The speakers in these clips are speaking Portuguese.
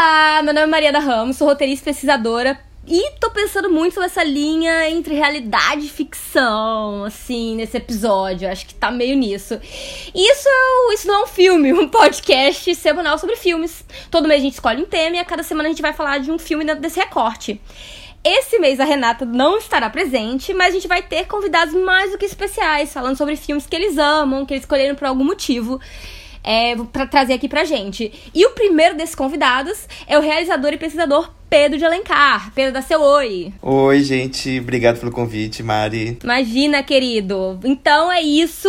Olá, meu nome é Maria da Ramos, sou roteirista pesquisadora e tô pensando muito sobre essa linha entre realidade e ficção, assim, nesse episódio. Acho que tá meio nisso. Isso, isso não é um filme, um podcast semanal sobre filmes. Todo mês a gente escolhe um tema e a cada semana a gente vai falar de um filme dentro desse recorte. Esse mês a Renata não estará presente, mas a gente vai ter convidados mais do que especiais, falando sobre filmes que eles amam, que eles escolheram por algum motivo é, para trazer aqui pra gente. E o primeiro desses convidados é o realizador e pesquisador Pedro de Alencar. Pedro, dá seu oi. Oi, gente. Obrigado pelo convite, Mari. Imagina, querido. Então é isso.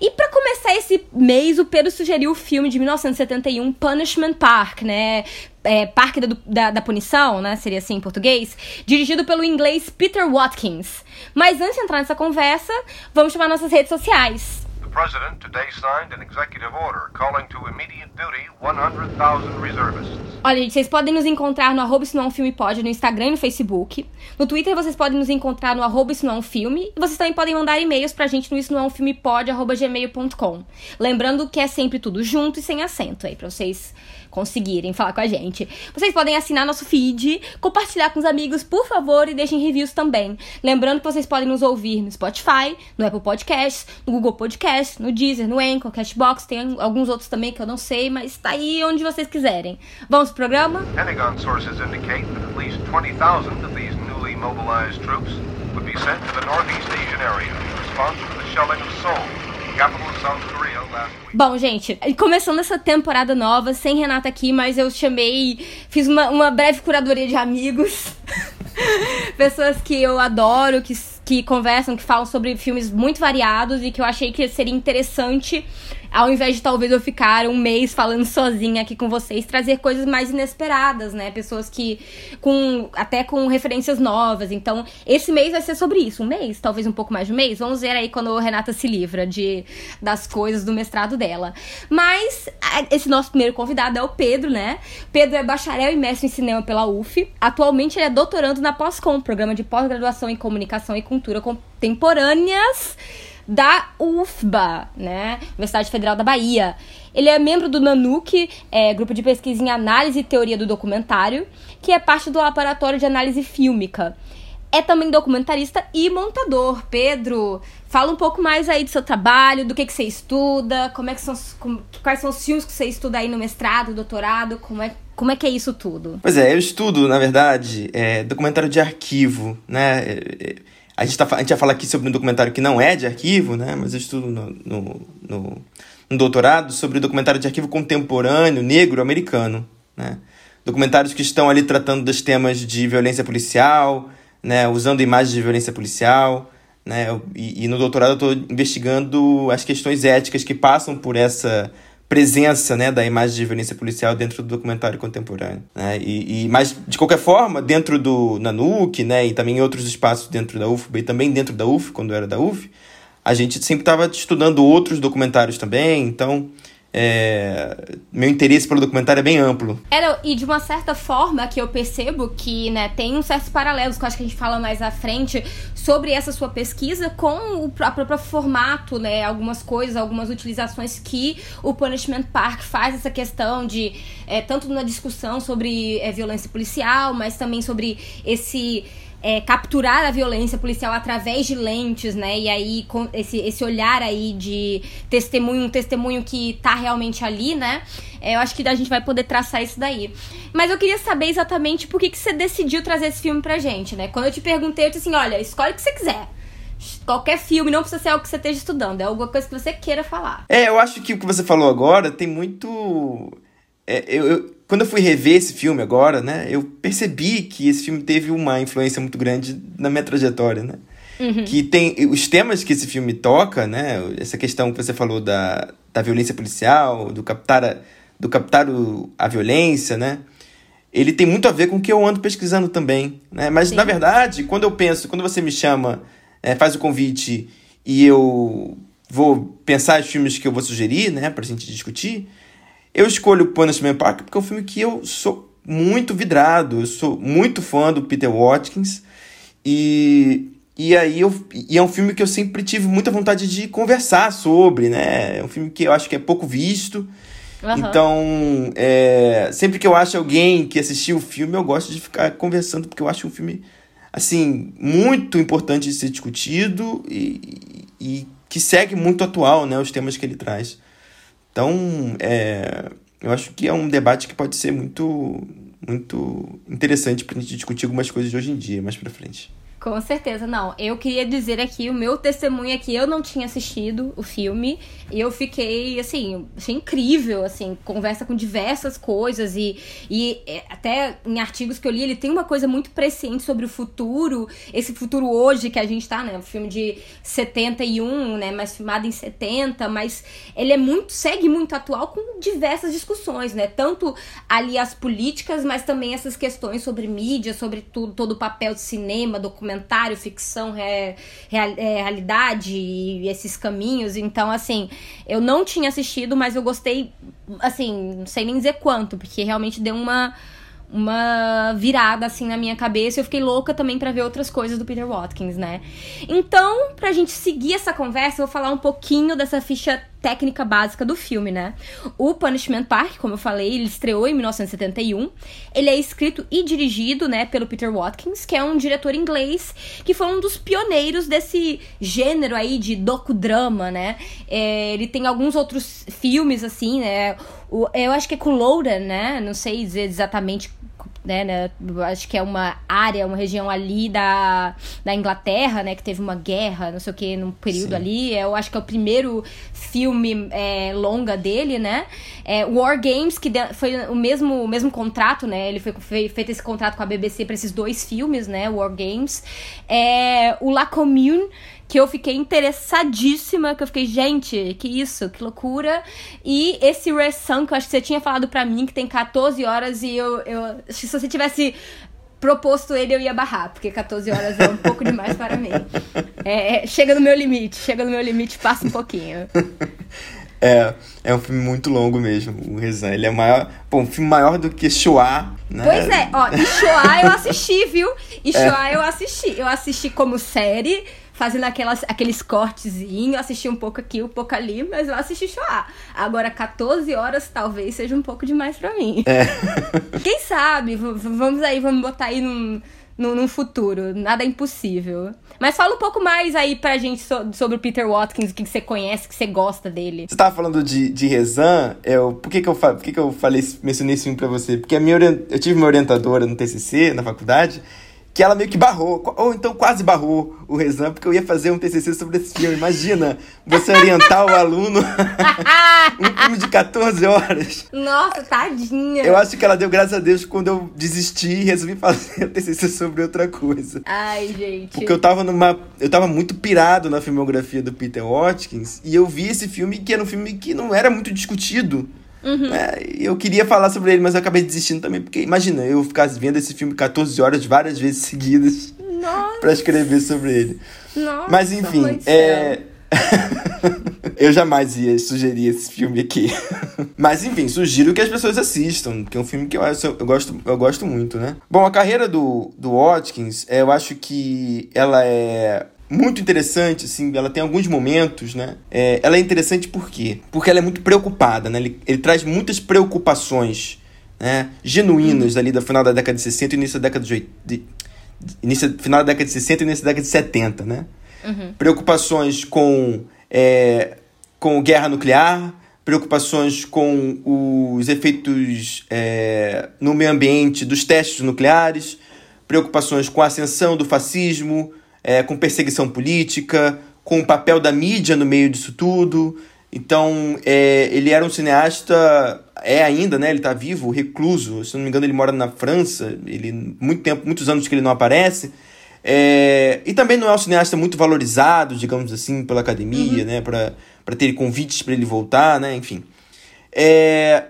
E para começar esse mês, o Pedro sugeriu o filme de 1971, Punishment Park, né? É, Parque da, da, da, Punição, né? Seria assim em português. Dirigido pelo inglês Peter Watkins. Mas antes de entrar nessa conversa, vamos chamar nossas redes sociais. President today signed an executive order calling to immediate duty 100,000 reservists. Olha, gente, vocês podem nos encontrar no arroba não é um filme pode no Instagram e no Facebook. No Twitter vocês podem nos encontrar no arroba não é um filme. E vocês também podem mandar e-mails pra gente no isso não é um filme pode, arroba gmail.com. Lembrando que é sempre tudo junto e sem acento aí, pra vocês conseguirem falar com a gente. Vocês podem assinar nosso feed, compartilhar com os amigos, por favor, e deixem reviews também. Lembrando que vocês podem nos ouvir no Spotify, no Apple Podcasts, no Google Podcasts, no Deezer, no Anchor, Cashbox, tem alguns outros também que eu não sei, mas tá aí onde vocês quiserem. Vamos pro programa? Pentagon sources indicate that at least 20,000 of these newly mobilized troops would be sent to the Northeast Asian area in response to the shelling of Seoul, Bom, gente, começando essa temporada nova, sem Renata aqui, mas eu chamei, fiz uma, uma breve curadoria de amigos. Pessoas que eu adoro, que, que conversam, que falam sobre filmes muito variados e que eu achei que seria interessante ao invés de talvez eu ficar um mês falando sozinha aqui com vocês, trazer coisas mais inesperadas, né? Pessoas que com até com referências novas. Então, esse mês vai ser sobre isso, um mês, talvez um pouco mais de um mês. Vamos ver aí quando a Renata se livra de das coisas do mestrado dela. Mas esse nosso primeiro convidado é o Pedro, né? Pedro é bacharel e mestre em cinema pela UF. Atualmente ele é doutorando na Pós-Com, programa de pós-graduação em comunicação e cultura contemporâneas da UFBA, né? Universidade Federal da Bahia. Ele é membro do NANUC, é, grupo de pesquisa em análise e teoria do documentário, que é parte do laboratório de análise fílmica. É também documentarista e montador. Pedro, fala um pouco mais aí do seu trabalho, do que, que você estuda, como é que são, como, quais são os filmes que você estuda aí no mestrado, doutorado, como é, como é que é isso tudo? Pois é, eu estudo, na verdade, é, documentário de arquivo, né? É, a gente, tá, a gente vai falar aqui sobre um documentário que não é de arquivo, né? Mas eu estudo no, no, no, no doutorado sobre o documentário de arquivo contemporâneo negro americano, né? Documentários que estão ali tratando dos temas de violência policial, né? Usando imagens de violência policial, né? E, e no doutorado eu estou investigando as questões éticas que passam por essa presença né, da imagem de violência policial dentro do documentário contemporâneo. Né? E, e, mas, de qualquer forma, dentro do Nanuc, né, e também em outros espaços dentro da UF, e também dentro da UF, quando era da UF, a gente sempre estava estudando outros documentários também, então é, meu interesse pelo documentário é bem amplo. É, e de uma certa forma que eu percebo que né, tem uns certos paralelos, que eu acho que a gente fala mais à frente, sobre essa sua pesquisa com o próprio formato, né? Algumas coisas, algumas utilizações que o Punishment Park faz essa questão de, é, tanto na discussão sobre é, violência policial, mas também sobre esse é, capturar a violência policial através de lentes, né? E aí, com esse, esse olhar aí de testemunho, um testemunho que tá realmente ali, né? É, eu acho que a gente vai poder traçar isso daí. Mas eu queria saber exatamente por que, que você decidiu trazer esse filme pra gente, né? Quando eu te perguntei, eu disse assim: olha, escolhe o que você quiser. Qualquer filme, não precisa ser algo que você esteja estudando, é alguma coisa que você queira falar. É, eu acho que o que você falou agora tem muito. É, eu, eu quando eu fui rever esse filme agora, né, eu percebi que esse filme teve uma influência muito grande na minha trajetória, né? Uhum. Que tem os temas que esse filme toca, né? Essa questão que você falou da, da violência policial, do captar a, do captar o, a violência, né? ele tem muito a ver com o que eu ando pesquisando também, né? Mas, Sim. na verdade, quando eu penso, quando você me chama, é, faz o convite e eu vou pensar os filmes que eu vou sugerir, né, pra gente discutir, eu escolho Punishment Park porque é um filme que eu sou muito vidrado, eu sou muito fã do Peter Watkins e, e aí eu, e é um filme que eu sempre tive muita vontade de conversar sobre, né? É um filme que eu acho que é pouco visto. Aham. Então, é, sempre que eu acho alguém que assistiu o filme, eu gosto de ficar conversando, porque eu acho um filme, assim, muito importante de ser discutido e, e que segue muito atual, né? Os temas que ele traz. Então, é, eu acho que é um debate que pode ser muito, muito interessante pra gente discutir algumas coisas de hoje em dia, mais pra frente. Com certeza, não. Eu queria dizer aqui, o meu testemunho é que eu não tinha assistido o filme e eu fiquei, assim, achei incrível, assim, conversa com diversas coisas e, e é, até em artigos que eu li, ele tem uma coisa muito presciente sobre o futuro, esse futuro hoje que a gente tá, né, um filme de 71, né, mas filmado em 70, mas ele é muito, segue muito atual com diversas discussões, né, tanto ali as políticas, mas também essas questões sobre mídia, sobre tudo, todo o papel de cinema, documentário, ficção, re, real- é, realidade e esses caminhos. Então, assim, eu não tinha assistido, mas eu gostei, assim, não sei nem dizer quanto, porque realmente deu uma uma virada assim na minha cabeça eu fiquei louca também pra ver outras coisas do Peter Watkins, né? Então, pra gente seguir essa conversa, eu vou falar um pouquinho dessa ficha técnica básica do filme, né? O Punishment Park, como eu falei, ele estreou em 1971. Ele é escrito e dirigido, né, pelo Peter Watkins, que é um diretor inglês que foi um dos pioneiros desse gênero aí de docudrama, né? É, ele tem alguns outros filmes assim, né? O- eu acho que é com Lauren, né? Não sei dizer exatamente né, né, acho que é uma área, uma região ali da, da Inglaterra, né, que teve uma guerra, não sei o que, num período Sim. ali. Eu acho que é o primeiro filme é, longa dele, né? É, War Games, que de- foi o mesmo, o mesmo contrato, né? Ele foi, foi feito esse contrato com a BBC para esses dois filmes, né? War Games. É, o La Commune, que eu fiquei interessadíssima, que eu fiquei, gente, que isso, que loucura. E esse Red Sun, que eu acho que você tinha falado pra mim, que tem 14 horas, e eu, eu se você tivesse proposto ele, eu ia barrar, porque 14 horas é um pouco demais para mim. É, é, chega no meu limite, chega no meu limite, passa um pouquinho. É, é um filme muito longo mesmo, o Rezan. Ele é maior, pô, um filme maior do que Shoah, né? Pois é, ó, e Shoah eu assisti, viu? E Shoah eu assisti. Eu assisti como série, fazendo aquelas, aqueles cortezinhos, assisti um pouco aqui, um pouco ali, mas eu assisti Shoah. Agora, 14 horas talvez seja um pouco demais pra mim. Quem sabe? Vamos aí, vamos botar aí num, num, num futuro. Nada é impossível. Mas fala um pouco mais aí pra gente so- sobre o Peter Watkins, o que que você conhece, o que você gosta dele. Você tava falando de, de Rezan, eu, por, que, que, eu, por que, que eu falei, mencionei esse filme pra você? Porque a minha, eu tive uma orientadora no TCC, na faculdade, que ela meio que barrou, ou então quase barrou o Rezan, porque eu ia fazer um TCC sobre esse filme. Imagina, você orientar o aluno um filme de 14 horas. Nossa, tadinha. Eu acho que ela deu graças a Deus quando eu desisti e resolvi fazer o TCC sobre outra coisa. Ai, gente. Porque eu tava numa. Eu tava muito pirado na filmografia do Peter Watkins e eu vi esse filme que era um filme que não era muito discutido. Né? E Eu queria falar sobre ele, mas eu acabei desistindo também, porque imagina, eu ficar vendo esse filme 14 horas várias vezes seguidas pra escrever sobre ele. nossa. Mas enfim, é. eu jamais ia sugerir esse filme aqui. Mas enfim, sugiro que as pessoas assistam, que é um filme que eu, eu, gosto, eu gosto muito, né? Bom, a carreira do, do Watkins, é, eu acho que ela é muito interessante, assim, ela tem alguns momentos, né? É, ela é interessante por quê? Porque ela é muito preocupada, né? Ele, ele traz muitas preocupações, né? Genuínas ali do final da década de 60 e início da década de... oit- de início, final da década de 60 e início da década de 70, né? Preocupações com, é, com guerra nuclear, preocupações com os efeitos é, no meio ambiente dos testes nucleares, preocupações com a ascensão do fascismo, é, com perseguição política, com o papel da mídia no meio disso tudo. Então, é, ele era um cineasta, é ainda, né? Ele está vivo, recluso. Se não me engano, ele mora na França. Ele muito tempo, muitos anos que ele não aparece. É, e também não é um cineasta muito valorizado, digamos assim, pela academia, né? Para ter convites para ele voltar, né? Enfim. É,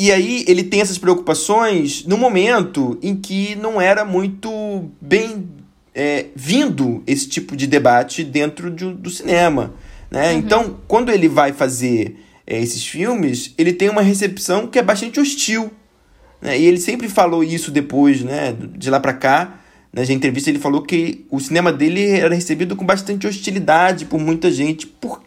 E aí ele tem essas preocupações no momento em que não era muito bem é, vindo esse tipo de debate dentro de, do cinema. Né? Uhum. Então, quando ele vai fazer é, esses filmes, ele tem uma recepção que é bastante hostil. Né? E ele sempre falou isso depois, né? de lá para cá. Na entrevista ele falou que o cinema dele era recebido com bastante hostilidade por muita gente por...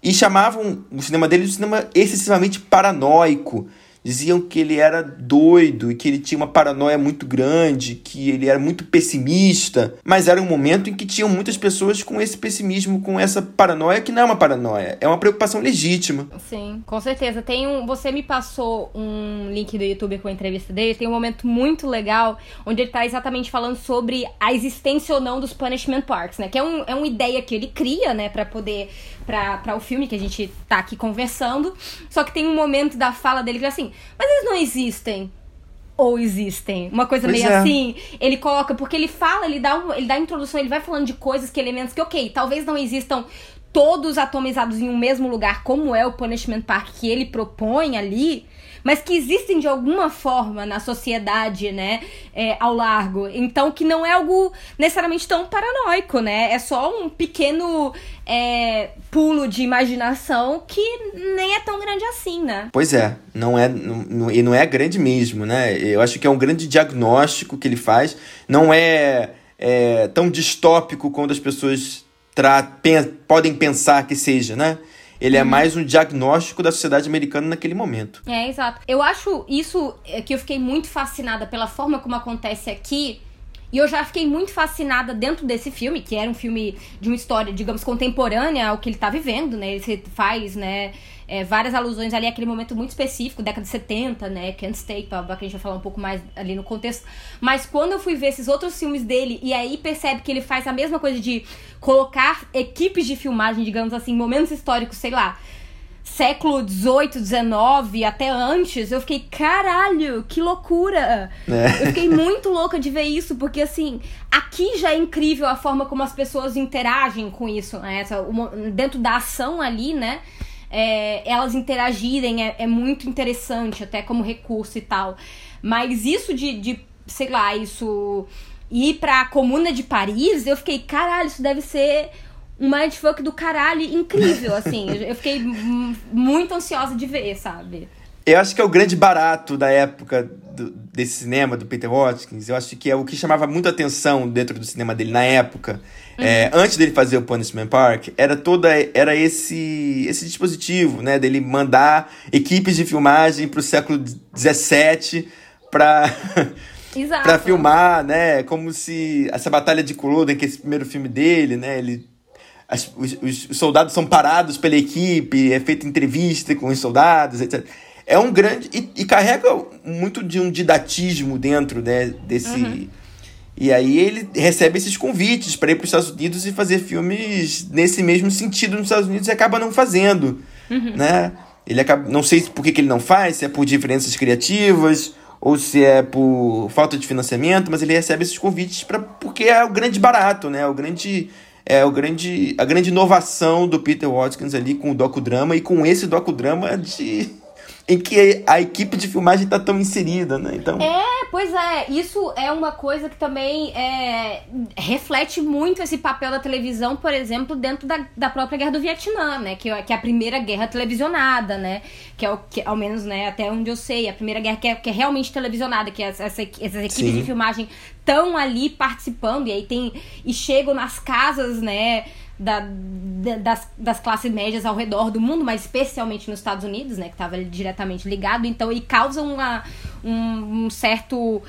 e chamavam o cinema dele de um cinema excessivamente paranoico diziam que ele era doido e que ele tinha uma paranoia muito grande, que ele era muito pessimista, mas era um momento em que tinham muitas pessoas com esse pessimismo, com essa paranoia que não é uma paranoia, é uma preocupação legítima. Sim, com certeza. Tem um, você me passou um link do YouTube com a entrevista dele, tem um momento muito legal onde ele está exatamente falando sobre a existência ou não dos punishment parks, né? Que é, um, é uma ideia que ele cria, né, para poder para o filme que a gente tá aqui conversando. Só que tem um momento da fala dele que é assim, mas eles não existem. Ou existem. Uma coisa pois meio é. assim. Ele coloca, porque ele fala, ele dá, um, ele dá a introdução, ele vai falando de coisas, que elementos que, ok, talvez não existam todos atomizados em um mesmo lugar, como é o Punishment Park que ele propõe ali mas que existem de alguma forma na sociedade, né, é, ao largo. Então, que não é algo necessariamente tão paranoico, né? É só um pequeno é, pulo de imaginação que nem é tão grande assim, né? Pois é, não é, não, e não é grande mesmo, né? Eu acho que é um grande diagnóstico que ele faz. Não é, é tão distópico quando as pessoas podem pensar que seja, né? Ele é uhum. é mais um diagnóstico da sociedade americana naquele momento. É, exato. Eu acho isso é, que eu fiquei muito fascinada pela forma como acontece aqui. E eu já fiquei muito fascinada dentro desse filme, que era um filme de uma história, digamos, contemporânea ao que ele tá vivendo, né? Ele faz, né? É, várias alusões ali àquele momento muito específico, década de 70, né? Can't Stay, pra, pra que a gente vai falar um pouco mais ali no contexto. Mas quando eu fui ver esses outros filmes dele, e aí percebe que ele faz a mesma coisa de colocar equipes de filmagem, digamos assim, momentos históricos, sei lá, século 18, 19, até antes, eu fiquei, caralho, que loucura! É. Eu fiquei muito louca de ver isso, porque assim, aqui já é incrível a forma como as pessoas interagem com isso, né? Dentro da ação ali, né? É, elas interagirem é, é, muito interessante, até como recurso e tal. Mas isso de, de sei lá, isso ir pra Comuna de Paris, eu fiquei, caralho, isso deve ser um mindfuck do caralho incrível, assim. eu fiquei muito ansiosa de ver, sabe? Eu acho que é o grande barato da época do, desse cinema, do Peter Watkins. Eu acho que é o que chamava muito atenção dentro do cinema dele na época. Uhum. É, antes dele fazer o Punishment Park, era toda era esse esse dispositivo, né? Dele mandar equipes de filmagem para o século XVII para para filmar, né? Como se essa batalha de Culloden, que é esse primeiro filme dele, né? Ele as, os, os, soldados são parados pela equipe, é feita entrevista com os soldados, etc é um grande. E, e, carrega muito de um didatismo dentro né, desse. Uhum. E aí ele recebe esses convites para ir para os Estados Unidos e fazer filmes nesse mesmo sentido nos Estados Unidos e acaba não fazendo. Uhum. Né? Ele acaba. Não sei por que, que ele não faz, se é por diferenças criativas ou se é por falta de financiamento, mas ele recebe esses convites para porque é o grande barato, né? O grande é o grande a grande inovação do Peter Watkins ali com o docudrama e com esse docudrama de em que a equipe de filmagem está tão inserida, né? Então... É, pois é. Isso é uma coisa que também é, reflete muito esse papel da televisão, por exemplo, dentro da, da própria Guerra do Vietnã, né? Que, que é a primeira guerra televisionada, né? Que é o que, ao menos, né, até onde eu sei, a primeira guerra que é, que é realmente televisionada, que essa, essas equipes Sim. de filmagem estão ali participando, e aí tem. E chegam nas casas, né? Da, das, das classes médias ao redor do mundo, mas especialmente nos Estados Unidos, né, que estava diretamente ligado, então e causa uma, um, um, certo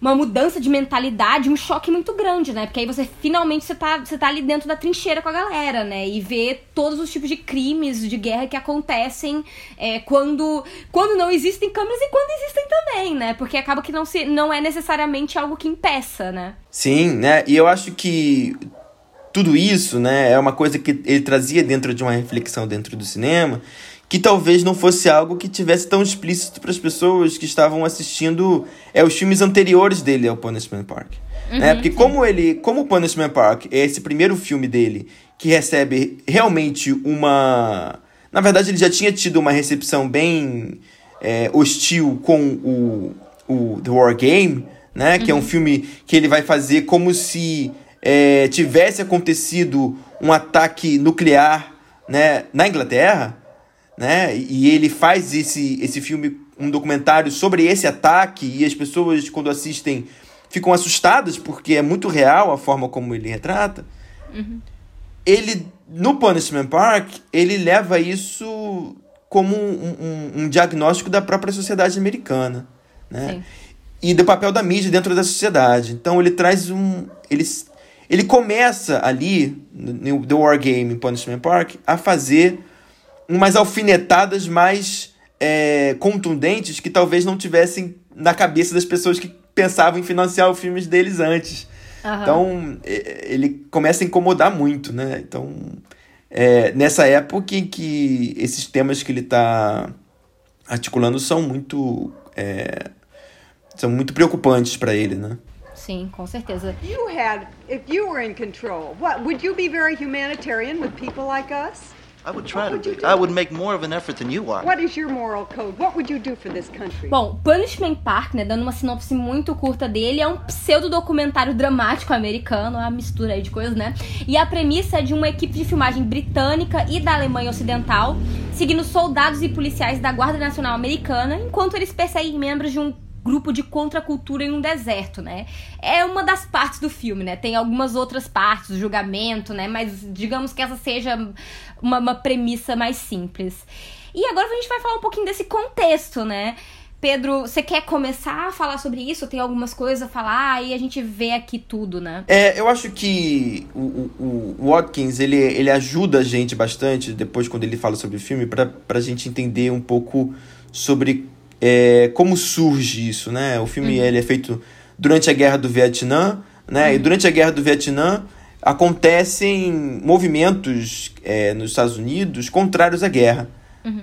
uma mudança de mentalidade, um choque muito grande, né? Porque aí você finalmente você tá, você tá ali dentro da trincheira com a galera, né? E vê todos os tipos de crimes de guerra que acontecem é, quando, quando não existem câmeras e quando existem também, né? Porque acaba que não, se, não é necessariamente algo que impeça, né? Sim, né? E eu acho que tudo isso, né, é uma coisa que ele trazia dentro de uma reflexão dentro do cinema, que talvez não fosse algo que tivesse tão explícito para as pessoas que estavam assistindo é, os filmes anteriores dele ao Punishment Park. Uhum, né? Porque como ele, como o Punishment Park é esse primeiro filme dele que recebe realmente uma, na verdade ele já tinha tido uma recepção bem é, hostil com o, o The War Game, né? Que é um filme que ele vai fazer como se é, tivesse acontecido um ataque nuclear né, na Inglaterra, né? E ele faz esse, esse filme, um documentário sobre esse ataque, e as pessoas, quando assistem, ficam assustadas porque é muito real a forma como ele retrata. Ele, no Punishment Park, ele leva isso como um, um, um diagnóstico da própria sociedade americana, né? Sim. E do papel da mídia dentro da sociedade. Então ele traz um... Ele, ele começa ali, no The War Game em Punishment Park, a fazer umas alfinetadas mais é, contundentes que talvez não tivessem na cabeça das pessoas que pensavam em financiar os filmes deles antes. Aham. Então, é, ele começa a incomodar muito, né? Então, é, nessa época em que esses temas que ele está articulando são muito é, são muito preocupantes para ele, né? Sim, com certeza. You had, if you were in control, what would you be very humanitarian with people like us? I would try What to would be. do? I would make more of an effort than you are. What is your moral code? What would you do for this country? Bom, Punishment Park, né, dando uma sinopse muito curta dele, é um pseudo-documentário dramático americano, uma mistura aí de coisas, né? E a premissa é de uma equipe de filmagem britânica e da Alemanha Ocidental, seguindo soldados e policiais da Guarda Nacional Americana, enquanto eles perseguem membros de um grupo de contracultura em um deserto, né? É uma das partes do filme, né? Tem algumas outras partes, o julgamento, né? Mas digamos que essa seja uma, uma premissa mais simples. E agora a gente vai falar um pouquinho desse contexto, né? Pedro, você quer começar a falar sobre isso? Tem algumas coisas a falar e a gente vê aqui tudo, né? É, eu acho que o, o, o Watkins, ele, ele ajuda a gente bastante, depois quando ele fala sobre o filme, pra, pra gente entender um pouco sobre é, como surge isso, né? O filme ele é feito durante a Guerra do Vietnã, né? E durante a Guerra do Vietnã acontecem movimentos é, nos Estados Unidos contrários à guerra,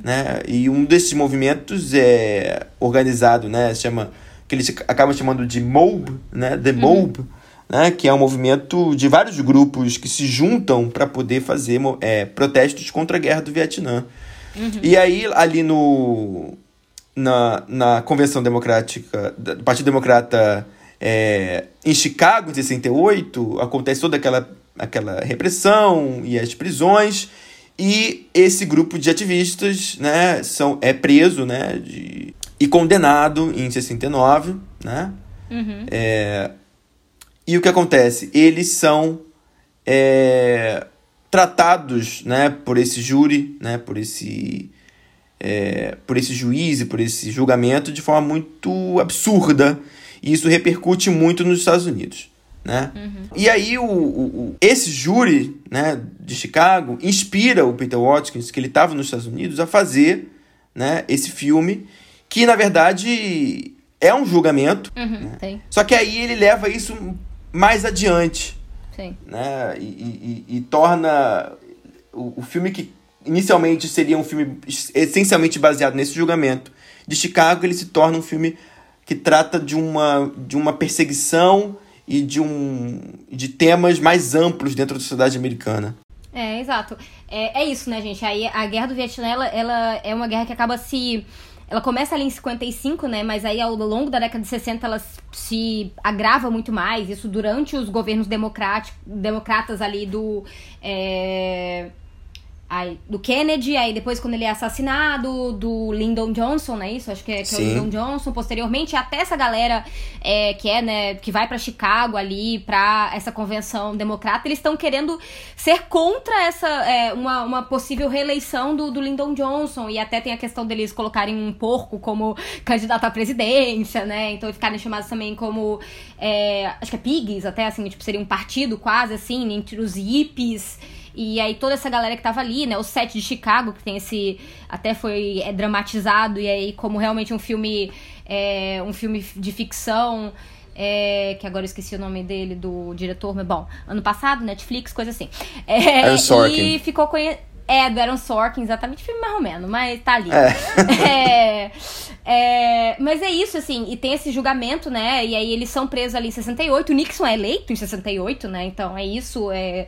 né? E um desses movimentos é organizado, né? Chama que eles acabam chamando de MOB, né? The MOB, né? Que é um movimento de vários grupos que se juntam para poder fazer é, protestos contra a guerra do Vietnã. E aí ali no na, na Convenção Democrática do Partido Democrata é, em Chicago, em 68, acontece toda aquela, aquela repressão e as prisões, e esse grupo de ativistas né, são, é preso né, de, e condenado em 69. Né? É, e o que acontece? Eles são é, tratados né, por esse júri, né, por esse é, por esse juiz e por esse julgamento de forma muito absurda. E isso repercute muito nos Estados Unidos. Né? E aí, o, o- esse júri né, de Chicago inspira o Peter Watkins, que ele estava nos Estados Unidos, a fazer né, esse filme, que na verdade é um julgamento, Uhum, Tem, só que aí ele leva isso mais adiante sim. né? E, e- e- e torna o, o filme que inicialmente seria um filme es- essencialmente baseado nesse julgamento de Chicago, ele se torna um filme que trata de uma, de uma perseguição e de, um, de temas mais amplos dentro da sociedade americana. É, exato. É, é isso, né, gente? Aí a guerra do Vietnã, ela, ela é uma guerra que acaba se. Ela começa ali em 55, né? Mas aí ao longo da década de 60 ela se agrava muito mais. Isso durante os governos democráticos, democratas ali do. é, Aí, do Kennedy, aí depois quando ele é assassinado, do Lyndon Johnson, né? Isso, acho que é, que é o. Lyndon Johnson, posteriormente, até essa galera é, que é, né, que vai pra Chicago ali, pra essa convenção democrata, eles estão querendo ser contra essa, é, uma, uma possível reeleição do, do Lyndon Johnson, e até tem a questão deles colocarem um porco como candidato à presidência, né? Então ficarem chamados também como, é, acho que é pigs, até assim, tipo, seria um partido quase assim, entre os hippies. E aí toda essa galera que tava ali, né? O set de Chicago, que tem esse. Até foi é, dramatizado, e aí, como realmente um filme. É, um filme de ficção. é, que agora eu esqueci o nome dele, do diretor, mas bom, ano passado, Netflix, coisa assim. É, Aaron Sorkin. E ficou conhecido. É, do Aaron Sorkin, exatamente, filme mais ou menos, mas tá ali. É. É, é, mas é isso, assim, e tem esse julgamento, né? E aí eles são presos ali em 68. O Nixon é eleito em 68, né? Então é isso. É,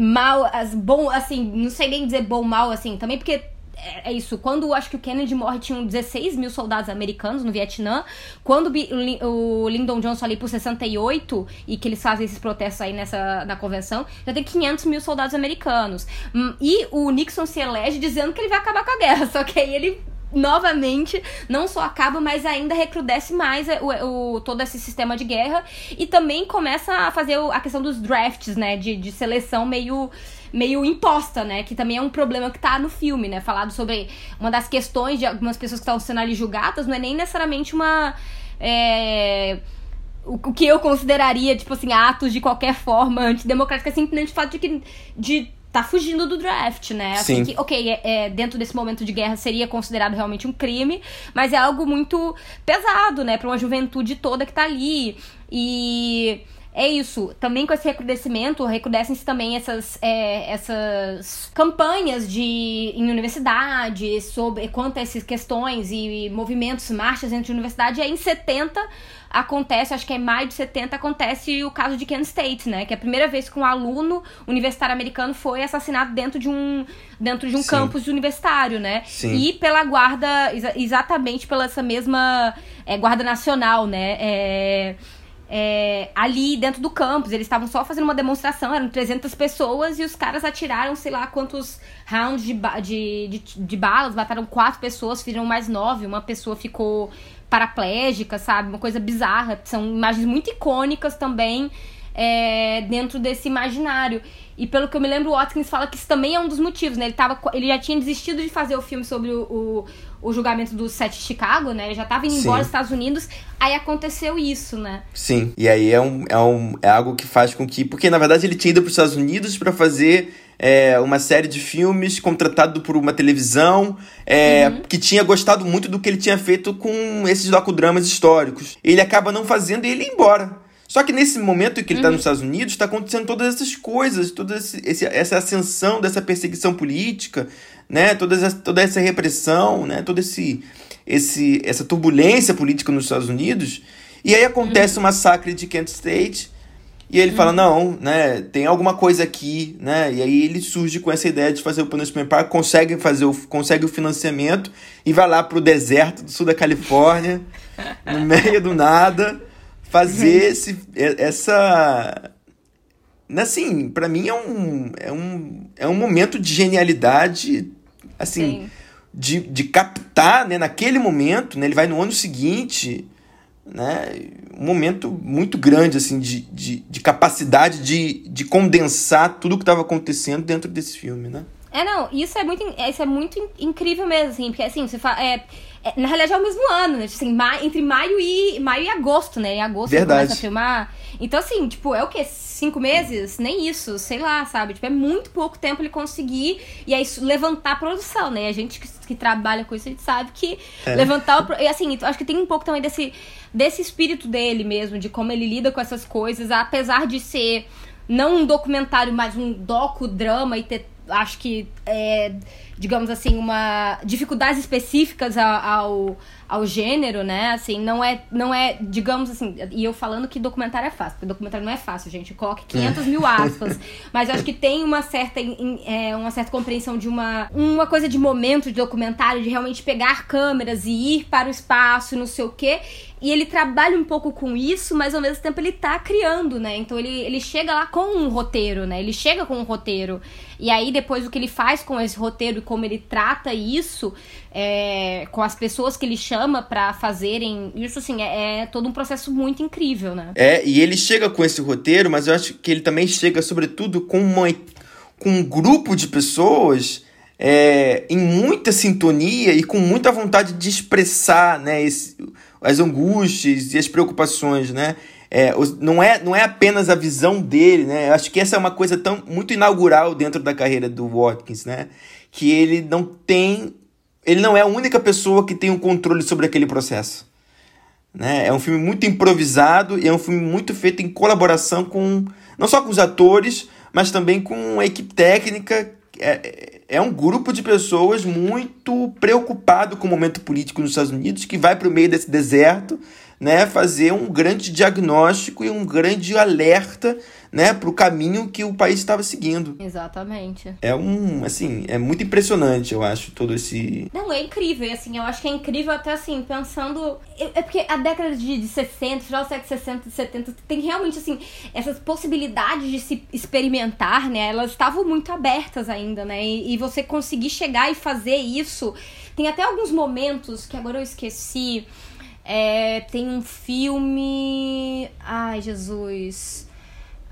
mal, as, bom, assim, não sei nem dizer bom, mal, assim, também porque é, é isso. Quando acho que o Kennedy morre, tinham 16 mil soldados americanos no Vietnã. Quando o Lyndon Johnson ali por 68, e que eles fazem esses protestos aí nessa, na convenção, já tem 500 mil soldados americanos. Hum, e o Nixon se elege dizendo que ele vai acabar com a guerra. Só que aí ele novamente não só acaba, mas ainda recrudesce mais o, o, todo esse sistema de guerra e também começa a fazer a questão dos drafts, né, de, de seleção meio meio imposta, né? Que também é um problema que tá no filme, né? Falado sobre uma das questões de algumas pessoas que estão sendo ali julgadas, não é nem necessariamente uma. É, o, o que eu consideraria, tipo assim, atos de qualquer forma antidemocrática, é simplesmente o fato de que. De tá fugindo do draft, né? Assim Sim. que, ok, é, é, dentro desse momento de guerra seria considerado realmente um crime, mas é algo muito pesado, né, para uma juventude toda que tá ali. E é isso. Também com esse recrudescimento, recrudescem-se também essas, é, essas campanhas de, em universidades sobre quanto a essas questões e movimentos, marchas entre universidades. E aí em 70 acontece, acho que é maio de 70, acontece o caso de Kent State, né? Que é a primeira vez que um aluno universitário americano foi assassinado dentro de um, dentro de um campus universitário, né? Sim. E pela guarda, exa exatamente pela essa mesma é, guarda nacional, né? É, é, ali dentro do campus. Eles estavam só fazendo uma demonstração, eram 300 pessoas e os caras atiraram, sei lá quantos rounds de, de, de, de balas, mataram quatro pessoas, feriram mais nove, uma pessoa ficou paraplégica, sabe? Uma coisa bizarra. São imagens muito icônicas também é, dentro desse imaginário. E pelo que eu me lembro, o Watkins fala que isso também é um dos motivos, né? Ele, tava, ele já tinha desistido de fazer o filme sobre o, o, o julgamento do Sete de Chicago, né? Ele já estava indo Sim. embora dos Estados Unidos, aí aconteceu isso, né? Sim, e aí é, um, é, um, é algo que faz com que. Porque na verdade ele tinha ido para os Estados Unidos para fazer é, uma série de filmes contratado por uma televisão é, Uhum. que tinha gostado muito do que ele tinha feito com esses docudramas históricos. Ele acaba não fazendo e ele ir embora. Só que nesse momento em que ele está Uhum. nos Estados Unidos, está acontecendo todas essas coisas, toda esse, esse- essa ascensão dessa perseguição política, né? toda, essa, toda essa repressão, né? toda esse, esse, essa turbulência política nos Estados Unidos. E aí acontece o massacre de Kent State, e ele fala, não, né, tem alguma coisa aqui, né? E aí ele surge com essa ideia de fazer o Punishment Park, consegue fazer o, consegue o financiamento e vai lá pro deserto do sul da Califórnia, no meio do nada, fazer esse, e- essa assim, pra mim é um, é um é um momento de genialidade, assim, Sim. de, de captar, né, naquele momento, né, ele vai no ano seguinte, né, um momento muito grande, assim, de, de, de capacidade de, de condensar tudo o que estava acontecendo dentro desse filme, né? É, não, isso é muito, in- isso é muito in- incrível mesmo, assim, porque assim, você fala. É, é, na realidade é o mesmo ano, né? Assim, ma- entre maio e, maio e agosto, né? Em agosto Verdade. começa a filmar. Então, assim, tipo, é o quê? Cinco meses? Nem isso, sei lá, sabe? Tipo, é muito pouco tempo ele conseguir e aí levantar a produção, né? A gente que, que trabalha com isso, a gente sabe que levantar o. E assim, acho que tem um pouco também desse, desse espírito dele mesmo, de como ele lida com essas coisas, apesar de ser não um documentário, mas um docudrama e ter, acho que, é, digamos assim, uma dificuldades específicas a- ao, ao gênero, né? Assim, não é, não é, digamos assim, e eu falando que documentário é fácil, porque documentário não é fácil, gente. Coloque 500 mil aspas. Mas eu acho que tem uma certa, é, uma certa compreensão de uma, uma coisa de momento de documentário, de realmente pegar câmeras e ir para o espaço não sei o quê. E ele trabalha um pouco com isso, mas ao mesmo tempo ele tá criando, né? Então ele, ele chega lá com um roteiro, né? Ele chega com um roteiro. E aí depois o que ele faz com esse roteiro e como ele trata isso é, com as pessoas que ele chama pra fazerem isso, assim, é, é todo um processo muito incrível, né? É, e ele chega com esse roteiro, mas eu acho que ele também chega, sobretudo, com, uma, com um grupo de pessoas é, em muita sintonia e com muita vontade de expressar né, esse, as angústias e as preocupações, né? É, não, é, não é apenas a visão dele, né? Eu acho que essa é uma coisa tão muito inaugural dentro da carreira do Watkins, né? Que ele não tem. Ele não é a única pessoa que tem um controle sobre aquele processo. Né? É um filme muito improvisado e é um filme muito feito em colaboração com não só com os atores, mas também com a equipe técnica. É, é um grupo de pessoas muito preocupado com o momento político nos Estados Unidos que vai para o meio desse deserto, né, fazer um grande diagnóstico e um grande alerta né, para o caminho que o país estava seguindo. Exatamente. É um, assim, é muito impressionante, eu acho, todo esse. Não, é incrível, assim, eu acho que é incrível até assim, pensando. É é porque a década de, de 60, final do século 60 e 70, tem realmente, assim, essas possibilidades de se experimentar, né? Elas estavam muito abertas ainda, né? E, e você conseguir chegar e fazer isso. Tem até alguns momentos que agora eu esqueci. É, tem um filme. Ai, Jesus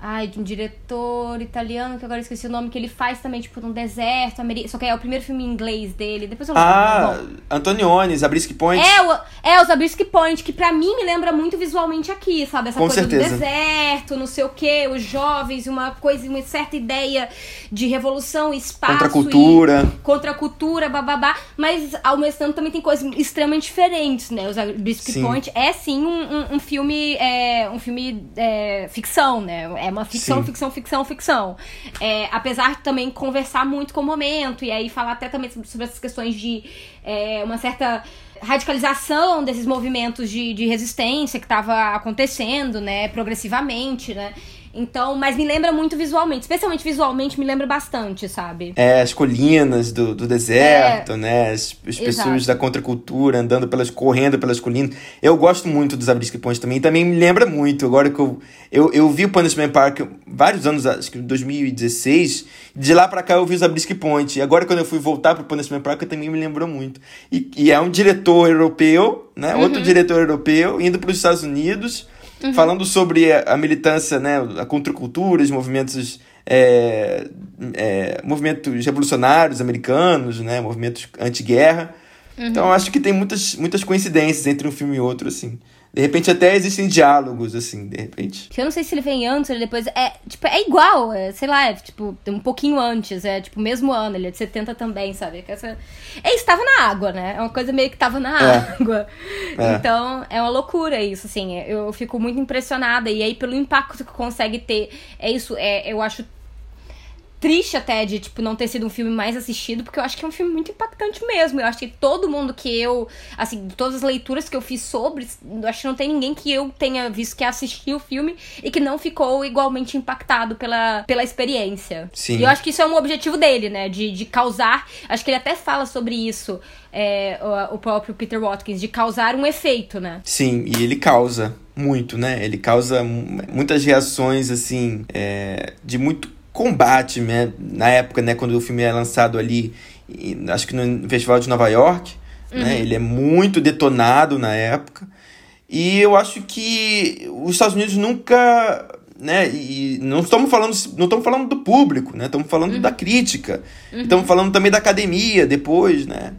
Ai, de um diretor italiano, que agora esqueci o nome, que ele faz também, tipo, num deserto, só que é o primeiro filme em inglês dele. Depois eu Ah, Antonioni, Zabriskie Point. É, o, é, o Zabriskie Point, que pra mim me lembra muito visualmente aqui, sabe? Essa Com coisa certeza. do deserto, não sei o quê, os jovens, uma coisa, uma certa ideia de revolução, espaço. Contra a cultura. E, contra a cultura, bababá. Mas, ao mesmo tempo, também tem coisas extremamente diferentes, né? O Zabriskie Sim. Point é, sim, um, um, um filme, é, um filme é, ficção, né? É uma ficção, Sim. ficção, ficção, ficção. É, apesar de também conversar muito com o momento, e aí falar até também sobre essas questões de é, uma certa radicalização desses movimentos de, de resistência que estava acontecendo, né, progressivamente, né? Então, mas me lembra muito visualmente, especialmente visualmente, me lembra bastante, sabe? É, as colinas do, do deserto, né? As, as pessoas É. Da contracultura andando pelas, correndo pelas colinas. Eu gosto muito dos Zabriskie Point também. Também me lembra muito. Agora que eu, eu, eu vi o Punishment Park vários anos, acho que em 2016. De lá pra cá eu vi o Zabriskie Point. E agora quando eu fui voltar pro Punishment Park, também me lembrou muito. E, e é um diretor europeu, né? Uhum. Outro diretor europeu, indo para os Estados Unidos. Falando sobre a, a militância, né, a contracultura, os movimentos, é, é, movimentos revolucionários americanos, né, movimentos anti-guerra. Então, eu acho que tem muitas, muitas coincidências entre um filme e outro, assim. De repente, até existem diálogos, assim, de repente. Eu não sei se ele vem antes ou depois. É, tipo, é igual, é, sei lá, é, tipo, um pouquinho antes, é tipo, mesmo ano, ele é de 70 também, sabe? Que essa... É isso, tava na água, né? É uma coisa meio que tava na É. água. É. Então, é uma loucura isso, assim. Eu fico muito impressionada. E aí, pelo impacto que consegue ter, é isso, é, eu acho triste até de, tipo, não ter sido um filme mais assistido, porque eu acho que é um filme muito impactante mesmo. Eu acho que todo mundo que eu, assim, todas as leituras que eu fiz sobre, eu acho que não tem ninguém que eu tenha visto que assistiu o filme e que não ficou igualmente impactado pela, pela experiência. Sim. E eu acho que isso é um objetivo dele, né? De, de causar. Acho que ele até fala sobre isso, é, o, o próprio Peter Watkins, de causar um efeito, né? Sim, e ele causa muito, né? Ele causa mu- muitas reações, assim, é, de muito combate, né? Na época, né, quando o filme é lançado ali, acho que no Festival de Nova York, né? Ele é muito detonado na época. E eu acho que os Estados Unidos nunca, né, e não estamos falando, não estamos falando do público, né? Estamos falando da crítica. Estamos falando também da academia depois, né?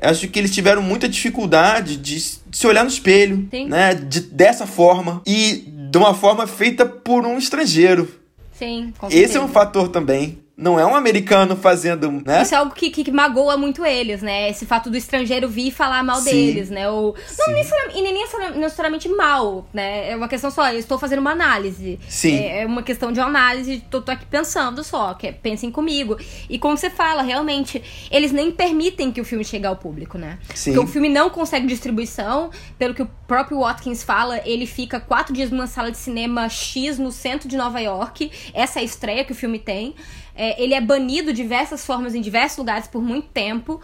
Acho que eles tiveram muita dificuldade de se olhar no espelho, Sim. né? De, dessa forma e de uma forma feita por um estrangeiro. Sim, com Esse é certeza. um fator também. Não é um americano fazendo, né? Isso é algo que, que, que magoa muito eles, né? Esse fato do estrangeiro vir falar mal Sim. deles, né? Ou, não necessariamente, e nem necessari- necessariamente mal, né? É uma questão só, eu estou fazendo uma análise. Sim. É é uma questão de uma análise, tô, tô aqui pensando só, que é, pensem comigo. E como você fala, realmente, eles nem permitem que o filme chegue ao público, né? Sim. Porque o filme não consegue distribuição, pelo que o próprio Watkins fala, ele fica quatro dias numa sala de cinema X no centro de Nova York. Essa é a estreia que o filme tem. É, ele é banido de diversas formas em diversos lugares por muito tempo.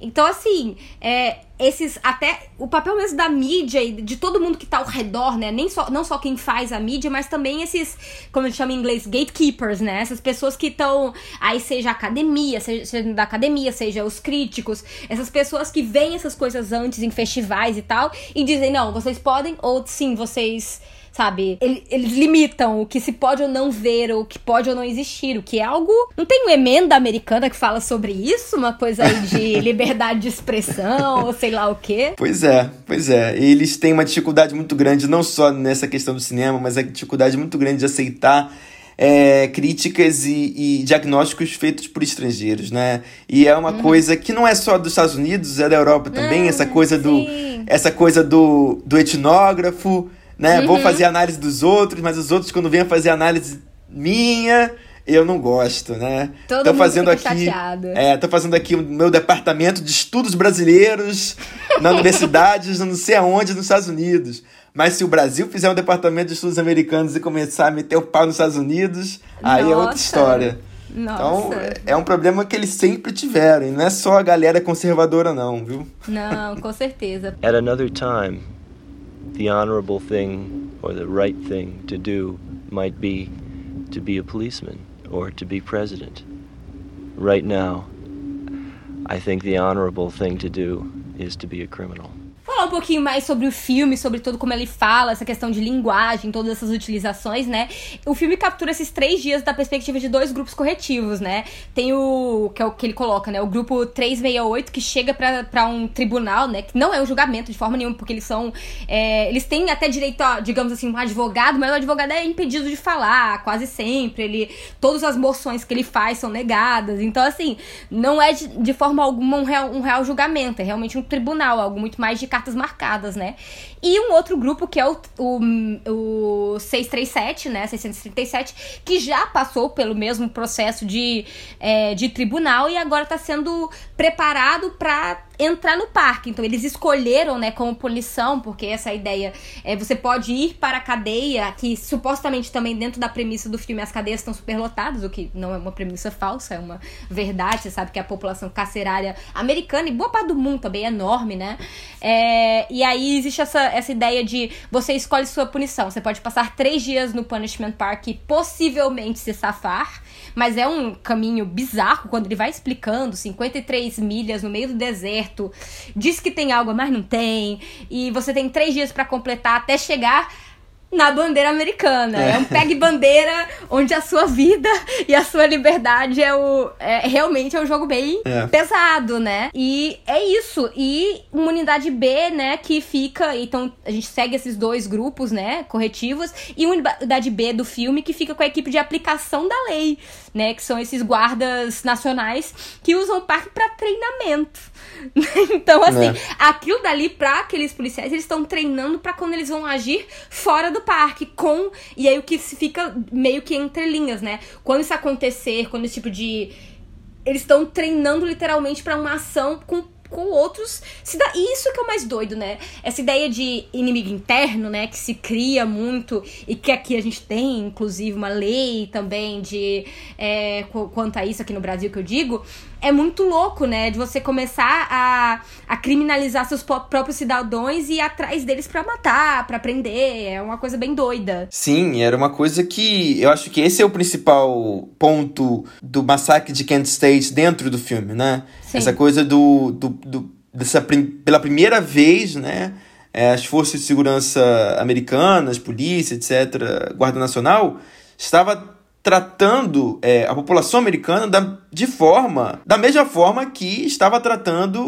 Então, assim, é, esses. Até o papel mesmo da mídia e de todo mundo que tá ao redor, né? Nem só, não só quem faz a mídia, mas também esses, como a gente chama em inglês, gatekeepers, né? Essas pessoas que estão. Aí, seja a academia, seja, seja da academia, seja os críticos, essas pessoas que veem essas coisas antes em festivais e tal, e dizem, não, vocês podem, ou sim, vocês sabe? Ele- Eles limitam o que se pode ou não ver, ou o que pode ou não existir, o que é algo. Não tem uma emenda americana que fala sobre isso? Uma coisa aí de liberdade de expressão, ou sei lá o quê? Pois é, pois é. Eles têm uma dificuldade muito grande, não só nessa questão do cinema, mas a dificuldade muito grande de aceitar é, críticas e, e diagnósticos feitos por estrangeiros, né? E é uma coisa que não é só dos Estados Unidos, é da Europa também, Ah, essa coisa do. sim. Essa coisa do, do etnógrafo, né? Vou Uhum. fazer análise dos outros, mas os outros, quando vêm fazer análise minha, eu não gosto, né? Todo Tô mundo fazendo fica aqui. chateado. É, tô fazendo aqui o meu departamento de estudos brasileiros na universidade, não sei aonde, nos Estados Unidos. Mas se o Brasil fizer um departamento de estudos americanos e começar a meter o pau nos Estados Unidos, aí é outra Nossa. história. Nossa. Então, é um problema que eles sempre tiveram. E não é só a galera conservadora, não, viu? Não, com certeza. At another time, the honorable thing or the right thing to do might be to be a policeman or to be president. Right now, I think the honorable thing to do is to be a criminal. Falar um pouquinho mais sobre o filme, sobre tudo como ele fala, essa questão de linguagem, todas essas utilizações, né? O filme captura esses três dias da perspectiva de dois grupos corretivos, né? Tem o que é o que ele coloca, né? O grupo 368 que chega pra um tribunal, né? Que não é um julgamento de forma nenhuma, porque eles são. é, eles têm até direito a, digamos assim, um advogado, mas o advogado é impedido de falar, quase sempre. Ele. Todas as moções que ele faz são negadas. Então, assim, não é de, de forma alguma um real, um real julgamento, é realmente um tribunal, algo muito mais de cartas marcadas, né? E um outro grupo que é o, o, o 637, né? 637, que já passou pelo mesmo processo de, é, de tribunal e agora está sendo preparado para entrar no parque. Então eles escolheram, né, como punição, porque essa ideia é você pode ir para a cadeia, que supostamente também dentro da premissa do filme as cadeias estão superlotadas, o que não é uma premissa falsa, é uma verdade. Você sabe que a população carcerária americana e boa parte do mundo também é enorme, né? É, e aí existe essa, essa ideia de você escolhe sua punição. Você pode passar três dias no Punishment Park e possivelmente se safar. Mas é um caminho bizarro quando ele vai explicando 53 milhas no meio do deserto. Diz que tem água, mas não tem. E você tem três dias pra completar até chegar na bandeira americana. É, um pegue bandeira onde a sua vida e a sua liberdade é o. É, realmente é um jogo bem É. pesado, né? E é isso. E uma unidade B, né, que fica. Então a gente segue esses dois grupos, né, corretivos. E uma unidade B do filme que fica com a equipe de aplicação da lei, né? Que são esses guardas nacionais que usam o parque pra treinamento. então, assim, Né. aquilo dali pra aqueles policiais, eles estão treinando pra quando eles vão agir fora do parque, com. E aí o que se fica meio que entre linhas, né? Quando isso acontecer, quando esse tipo de. Eles estão treinando literalmente pra uma ação com. Com outros. cida- E isso que é o mais doido, né? Essa ideia de inimigo interno, né? Que se cria muito e que aqui a gente tem, inclusive, uma lei também de. é, qu- quanto a isso aqui no Brasil que eu digo. É muito louco, né? De você começar a, a criminalizar seus pró- próprios cidadãos e ir atrás deles pra matar, pra prender. É uma coisa bem doida. Sim, era uma coisa que eu acho que esse é o principal ponto do massacre de Kent State dentro do filme, né? Sim. Essa coisa do, do, do- dessa pela primeira vez, né? é, as forças de segurança americanas, polícia, etc., Guarda Nacional, estava tratando é, a população americana da, de forma, da mesma forma que estava tratando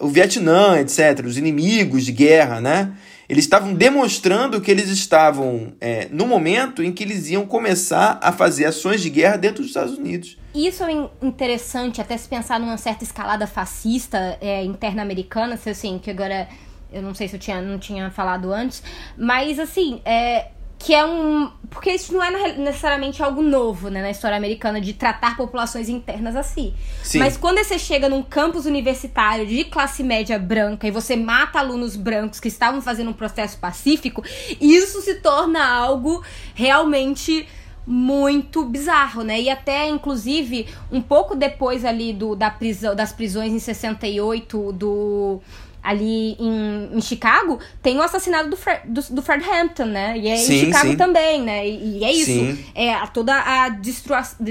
o Vietnã, etc., os inimigos de guerra, né? Eles estavam demonstrando que eles estavam é, no momento em que eles iam começar a fazer ações de guerra dentro dos Estados Unidos. Isso é in- interessante, até se pensar numa certa escalada fascista é, interna americana, assim, que agora eu não sei se eu tinha, não tinha falado antes, mas assim, é, que é um. Porque isso não é necessariamente algo novo, né, na história americana, de tratar populações internas assim. Sim. Mas quando você chega num campus universitário de classe média branca e você mata alunos brancos que estavam fazendo um processo pacífico, isso se torna algo realmente muito bizarro, né? E até, inclusive, um pouco depois ali do, da prisão, das prisões em 68 do ali em, em Chicago, tem o assassinato do, Fred, do, do Fred Hampton, né? E é Sim, em Chicago sim. também, né? E, e é isso. Sim. É a- toda a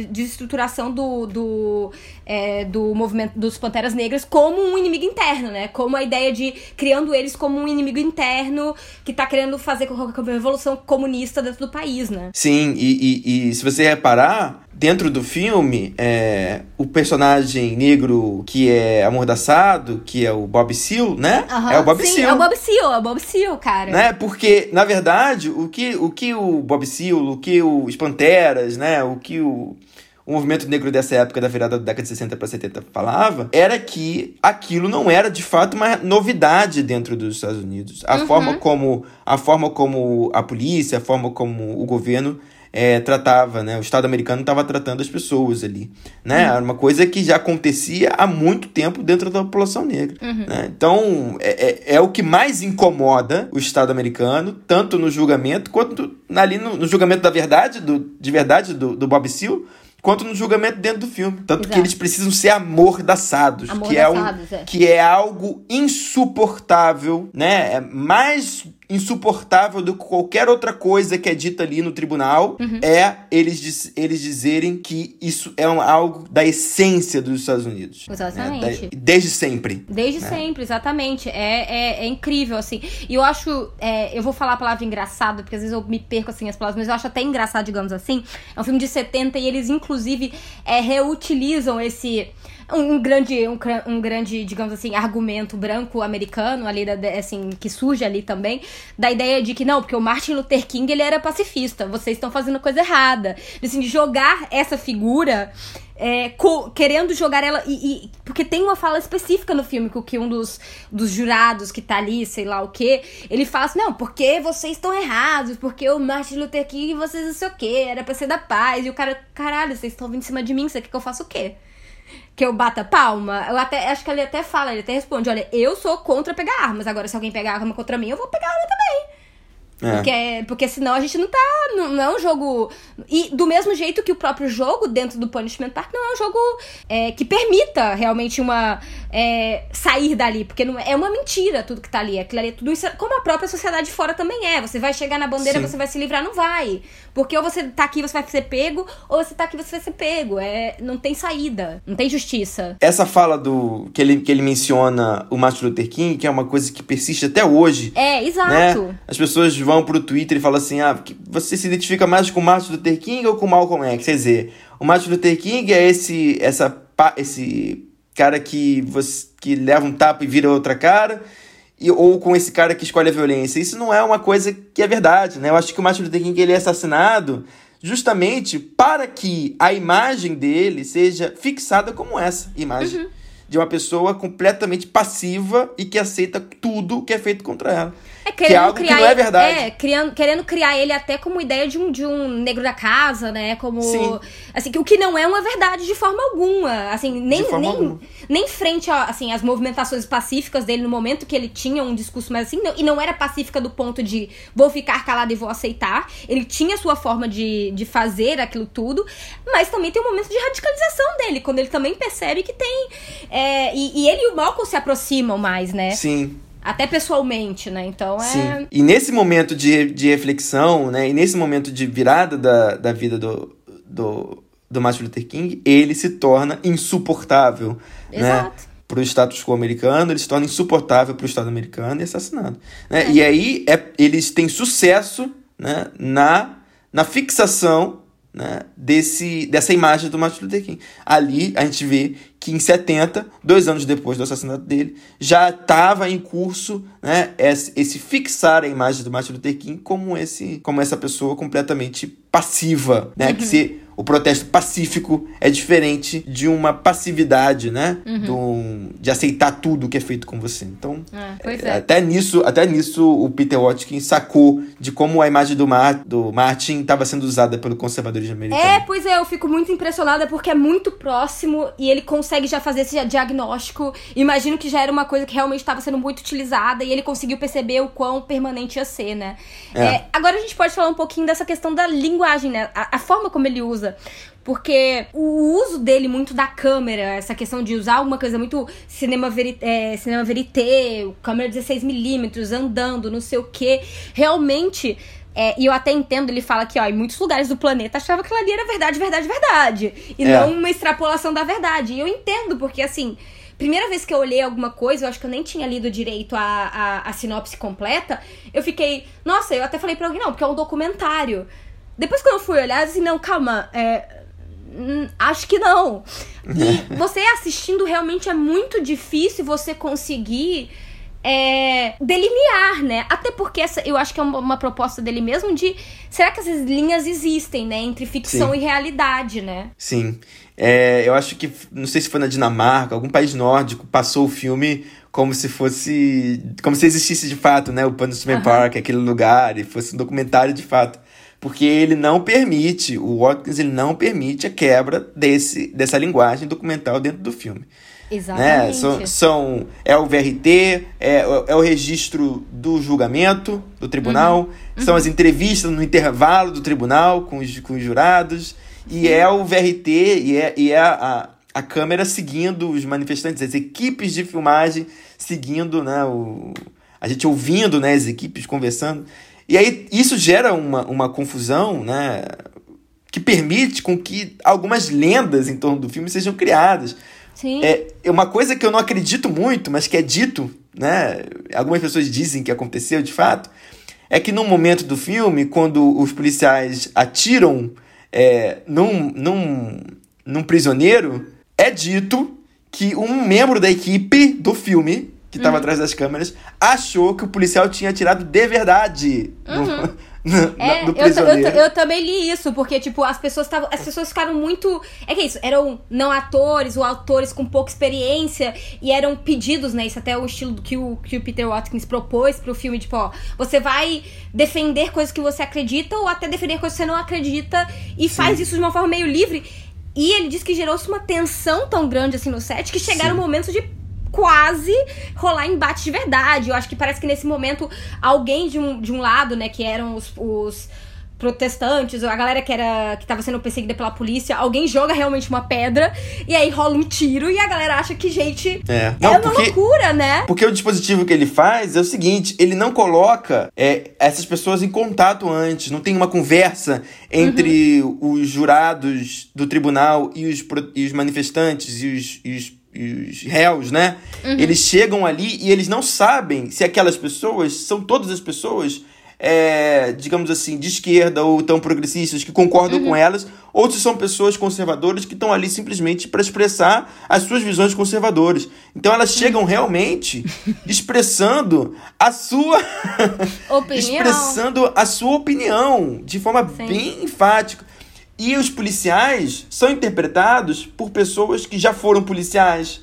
desestruturação do, do, é, do movimento dos Panteras Negras como um inimigo interno, né? Como a ideia de criando eles como um inimigo interno que tá querendo fazer com com a revolução comunista dentro do país, né? Sim, e, e, e se você reparar, dentro do filme, é, o personagem negro que é amordaçado, que é o Bob Seale, né? Aham, é o Bob sim, Seale. É o Bob Seal, é o Bob Seal, cara. né? Porque, na verdade, o que o, que o Bob Seale, o que os Panteras, né? O que o, o movimento negro dessa época, da virada da década de 60 para 70, falava, era que aquilo não era de fato uma novidade dentro dos Estados Unidos. A, Uhum. forma, como, a forma como a polícia, a forma como o governo é, tratava, né? O Estado americano estava tratando as pessoas ali, né? Era uma coisa que já acontecia há muito tempo dentro da população negra, né? Então, é, é, é o que mais incomoda o Estado americano, tanto no julgamento, quanto ali no, no julgamento da verdade, do, de verdade do, do Bob Seale, quanto no julgamento dentro do filme. Tanto que Exato. eles precisam ser amordaçados, que, é um, Amordaçados, é. que é algo insuportável, né? É mais insuportável do que qualquer outra coisa que é dita ali no tribunal Uhum. é eles, eles dizerem que isso é um- algo da essência dos Estados Unidos. né? Exatamente. Da- desde sempre. Desde sempre, exatamente. É, é, é incrível, assim. E eu acho. é, eu vou falar a palavra engraçado, porque às vezes eu me perco assim as palavras, mas eu acho até engraçado, digamos assim. É um filme de 70 e eles, inclusive, é, reutilizam esse. Um, grande, um, um grande, digamos assim, argumento branco americano ali, da, assim, que surge ali também, da ideia de que não, porque o Martin Luther King ele era pacifista, vocês estão fazendo coisa errada. Assim, de jogar essa figura é, querendo jogar ela. E, e- porque tem uma fala específica no filme que, que um dos, dos jurados que tá ali, sei lá o quê, ele fala assim: não, porque vocês estão errados, porque o Martin Luther King vocês não sei o quê, era pra ser da paz. E o cara, caralho, vocês estão vindo em cima de mim, você quer que eu faça o quê? Que eu bata palma? Eu até acho que ele até fala, ele até responde: olha, eu sou contra pegar armas. Agora, se alguém pegar arma contra mim, eu vou pegar arma também. É. Porque, porque senão a gente não tá. Não, não é um jogo. E do mesmo jeito que o próprio jogo dentro do Punishment Park não é um jogo é, que permita realmente uma. é, sair dali. Porque não é, é uma mentira tudo que tá ali. Aquilo ali é tudo isso. Como a própria sociedade fora também é. Você vai chegar na bandeira, Sim. você vai se livrar, não vai. Porque ou você tá aqui você vai ser pego, ou você tá aqui você vai ser pego. É, não tem saída. Não tem justiça. Essa fala do que ele, que ele menciona o Martin Luther King, que é uma coisa que persiste até hoje, É, exato. né? As pessoas vão pro Twitter e falam assim: ah, você se identifica mais com o Martin Luther King ou com o Malcolm X? Quer dizer, o Martin Luther King é esse, essa, esse cara que, você, que leva um tapa e vira outra cara. E, ou com esse cara que escolhe a violência. Isso não é uma coisa que é verdade, né? Eu acho que o Martin Luther King ele é assassinado justamente para que a imagem dele seja fixada como essa imagem. De uma pessoa completamente passiva e que aceita tudo que é feito contra ela. É, que é algo que não é ele- verdade. É, criando, querendo criar ele até como ideia de um, de um negro da casa, né? Como. Sim. Assim, que o que não é uma verdade de forma alguma. Assim, nem, nem, alguma. nem frente a, assim, às movimentações pacíficas dele no momento que ele tinha um discurso mais assim, não- e não era pacífica do ponto de vou ficar calado e vou aceitar. Ele tinha sua forma de, de fazer aquilo tudo, mas também tem um momento de radicalização dele, quando ele também percebe que tem. é, e, e ele e o Malcolm se aproximam mais, né? Sim, Até pessoalmente, né? Então é. sim. E nesse momento de, de reflexão, né? E nesse momento de virada da, da vida do, do, do Martin Luther King, ele se torna insuportável, né? Exato. Para o status quo americano, ele se torna insuportável para o Estado americano e assassinado. Né? É. E aí é, eles têm sucesso né? na, na fixação né? Desse, dessa imagem do Martin Luther King. Ali a gente vê que em 70, dois anos depois do assassinato dele, já estava em curso né, esse, esse fixar a imagem do Martin Luther King como, esse, como essa pessoa completamente passiva, né? Que se o protesto pacífico é diferente de uma passividade, né? Do, de aceitar tudo que é feito com você. Então, É, é, é. até nisso, até nisso o Peter Watkins sacou de como a imagem do, Mar, do Martin estava sendo usada pelo conservadorismo americano. É, pois é, eu fico muito impressionada porque é muito próximo e ele consegue já fazer esse diagnóstico. Imagino que já era uma coisa que realmente estava sendo muito utilizada e ele conseguiu perceber o quão permanente ia ser, né? É. É, agora a gente pode falar um pouquinho dessa questão da linguagem, né? A, a forma como ele usa. Porque o uso dele muito da câmera, essa questão de usar uma coisa muito cinema, veri é, cinema verité, câmera 16mm, andando, não sei o que, realmente é, e eu até entendo, ele fala que, ó, em muitos lugares do planeta achava que aquilo ali era verdade, verdade, verdade. E É. não uma extrapolação da verdade. E eu entendo, porque assim, primeira vez que eu olhei alguma coisa, eu acho que eu nem tinha lido direito a, a, a sinopse completa, eu fiquei, nossa, eu até falei pra alguém, não, porque é um documentário. Depois quando eu fui olhar, disse, não, calma, é. hum, Acho que não. E você assistindo realmente é muito difícil você conseguir é, delinear, né? Até porque essa, eu acho que é uma, uma, proposta dele mesmo de será que essas linhas existem, né? Entre ficção Sim. e realidade, né? Sim. É, eu acho que, não sei se foi na Dinamarca, algum país nórdico passou o filme como se fosse. como se existisse de fato, né? O Punishment uhum. Park, aquele lugar, e fosse um documentário de fato. Porque ele não permite, o Watkins ele não permite a quebra desse, dessa linguagem documental dentro do filme. Exatamente. Né? São, são, é o VRT, é, é o registro do julgamento do tribunal, uhum. são uhum. as entrevistas no intervalo do tribunal com os, com os jurados, e é o VRT, e é, e é a, a câmera seguindo os manifestantes, as equipes de filmagem seguindo, né, o, a gente ouvindo né, as equipes conversando. E aí isso gera uma, uma confusão, né, que permite com que algumas lendas em torno do filme sejam criadas. Sim. É, é uma coisa que eu não acredito muito, mas que é dito, né? Algumas pessoas dizem que aconteceu de fato. É que no momento do filme, quando os policiais atiram é, num, num, num prisioneiro, é dito que um membro da equipe do filme, que estava uhum. atrás das câmeras, achou que o policial tinha atirado de verdade. Uhum. No, é, do eu, eu, eu, também li isso, porque, tipo, as pessoas estavam. As pessoas ficaram muito. É que é isso, eram não atores ou atores com pouca experiência e eram pedidos, né? Isso até é o estilo que o, que o Peter Watkins propôs pro filme, tipo, ó, você vai defender coisas que você acredita ou até defender coisas que você não acredita e Sim. faz isso de uma forma meio livre. E ele disse que gerou-se uma tensão tão grande assim no set que chegaram Sim. momentos de quase rolar embate de verdade. Eu acho que parece que nesse momento alguém de um, de um lado, né, que eram os, os protestantes, a galera que era que tava sendo perseguida pela polícia, alguém joga realmente uma pedra e aí rola um tiro e a galera acha que, gente, é, não, é uma porque, loucura, né? Porque o dispositivo que ele faz é o seguinte, ele não coloca é, essas pessoas em contato antes, não tem uma conversa entre uhum. os jurados do tribunal e os, e os manifestantes e os, e os os réus, né? Uhum. Eles chegam ali e eles não sabem se aquelas pessoas são todas as pessoas, é, digamos assim, de esquerda ou tão progressistas que concordam uhum. com elas, ou se são pessoas conservadoras que estão ali simplesmente para expressar as suas visões conservadoras. Então elas chegam realmente expressando a sua opinião. expressando a sua opinião de forma Sim. bem enfática. E os policiais são interpretados por pessoas que já foram policiais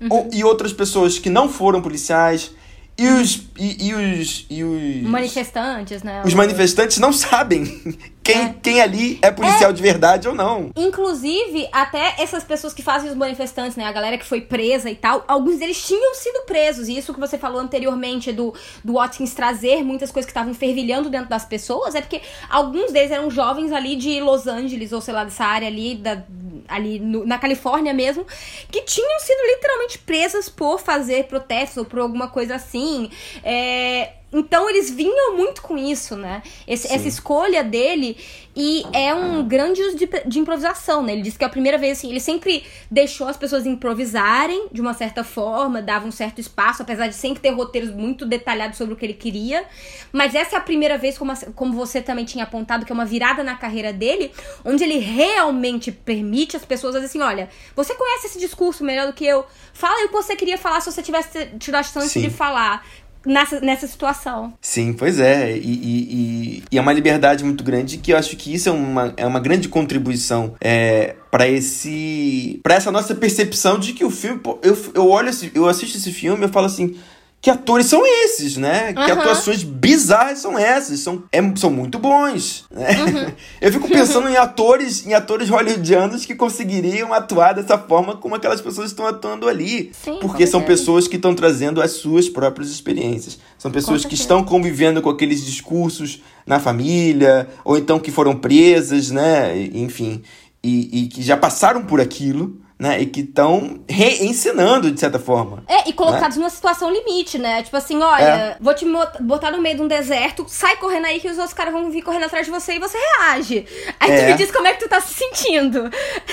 uhum. ou, e outras pessoas que não foram policiais. E os, e, e, os, e os. Manifestantes, né? Os manifestantes não sabem quem, é. quem ali é policial é. de verdade ou não. Inclusive, até essas pessoas que fazem os manifestantes, né? A galera que foi presa e tal, alguns deles tinham sido presos. E isso que você falou anteriormente do, do Watkins trazer muitas coisas que estavam fervilhando dentro das pessoas, é porque alguns deles eram jovens ali de Los Angeles, ou sei lá, dessa área ali da, ali no, na Califórnia mesmo, que tinham sido literalmente presas por fazer protestos ou por alguma coisa assim. É, então eles vinham muito com isso, né? Esse, essa escolha dele e é um grande uso de, de, improvisação, né? Ele disse que é a primeira vez, assim, ele sempre deixou as pessoas improvisarem de uma certa forma, dava um certo espaço, apesar de sempre ter roteiros muito detalhados sobre o que ele queria. Mas essa é a primeira vez, como, como você também tinha apontado, que é uma virada na carreira dele, onde ele realmente permite as pessoas dizer assim: olha, você conhece esse discurso melhor do que eu, fala aí o que você queria falar se você tivesse tido a chance Sim. de falar nessa, nessa situação. Sim, pois é. E, e, e, é uma liberdade muito grande que eu acho que isso é uma, é uma grande contribuição é, para esse para essa nossa percepção de que o filme. Eu, eu olho, eu assisto esse filme eu falo assim que atores são esses, né? Uhum. Que atuações bizarras são essas? São, é, são muito bons. Né? Uhum. Eu fico pensando em atores, em atores hollywoodianos que conseguiriam atuar dessa forma como aquelas pessoas estão atuando ali. Sim, porque são pessoas que estão trazendo as suas próprias experiências. São pessoas que estão convivendo com aqueles discursos na família, ou então que foram presas, né? Enfim. E, e que já passaram por aquilo né? E que estão reensinando, de certa forma. É, e colocados né? numa situação limite, né? Tipo assim, olha, é. vou te botar no meio de um deserto, sai correndo aí que os outros caras vão vir correndo atrás de você e você reage. Aí é. tu me diz como é que tu tá se sentindo.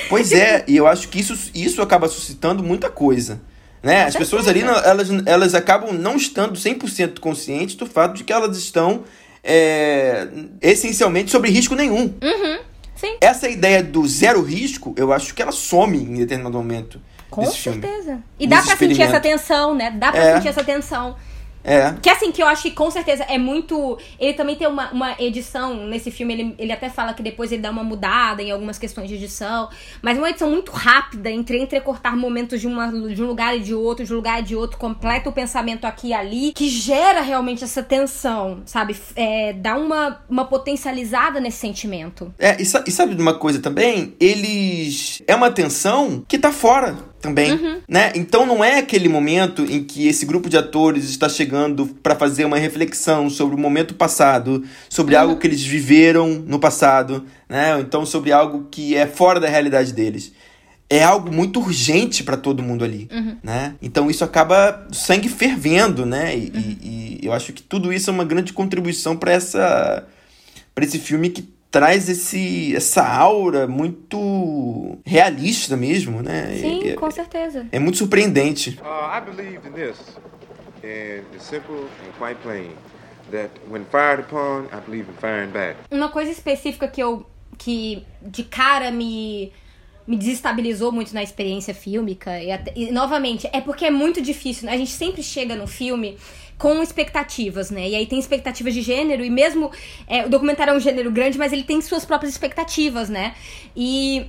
Pois é, e eu acho que isso, isso acaba suscitando muita coisa. Né? As pessoas ali, elas, elas acabam não estando 100% conscientes do fato de que elas estão é, essencialmente sobre risco nenhum. Uhum. Sim. Essa ideia do zero risco, eu acho que ela some em determinado momento. Com certeza. Filme, e dá pra sentir essa tensão, né? Dá pra é. sentir essa tensão. É. Que assim, que eu acho que com certeza é muito. Ele também tem uma, uma edição nesse filme, ele, ele até fala que depois ele dá uma mudada em algumas questões de edição. Mas é uma edição muito rápida, entre entrecortar momentos de, uma, de um lugar e de outro, de um lugar e de outro, completa o pensamento aqui e ali, que gera realmente essa tensão, sabe? É, dá uma, uma potencializada nesse sentimento. É, e, e sabe de uma coisa também? Eles. É uma tensão que tá fora também, né? Então não é aquele momento em que esse grupo de atores está chegando pra fazer uma reflexão sobre o momento passado, sobre algo que eles viveram no passado, né? Ou então sobre algo que é fora da realidade deles. É algo muito urgente pra todo mundo ali, né? Então isso acaba sangue fervendo, né? E, e- e eu acho que tudo isso é uma grande contribuição pra essa para esse filme que traz esse essa aura muito realista mesmo, né? Sim, é, com certeza. é muito surpreendente. Uh, I believe in this, and it's simple and quite plain. That when fired upon, I believe in firing back. Uma coisa específica que eu. que de cara me. Me desestabilizou muito na experiência fílmica. E, até- e, novamente, é porque é muito difícil. né? A gente sempre chega no filme com expectativas, né? E aí tem expectativas de gênero, e mesmo. é, o documentário é um gênero grande, mas ele tem suas próprias expectativas, né? E.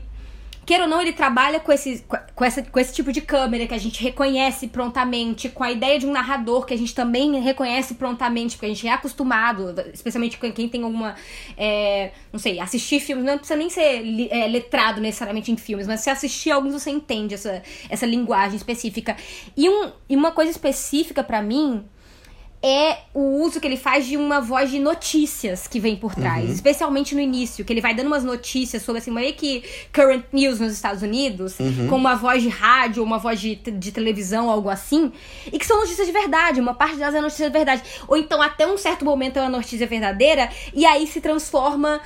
Queira ou não, ele trabalha com esse, com, essa, com esse tipo de câmera que a gente reconhece prontamente, com a ideia de um narrador que a gente também reconhece prontamente, porque a gente é acostumado, especialmente com quem tem alguma. é, não sei, assistir filmes, não precisa nem ser é, letrado necessariamente em filmes, mas se assistir alguns você entende essa, essa linguagem específica. E, um, e uma coisa específica pra mim é o uso que ele faz de uma voz de notícias que vem por trás, especialmente no início, que ele vai dando umas notícias sobre assim, meio que current news nos Estados Unidos, com uma voz de rádio, uma voz de, de televisão, algo assim, e que são notícias de verdade, uma parte delas é notícia de verdade. Ou então até um certo momento é uma notícia verdadeira e aí se transforma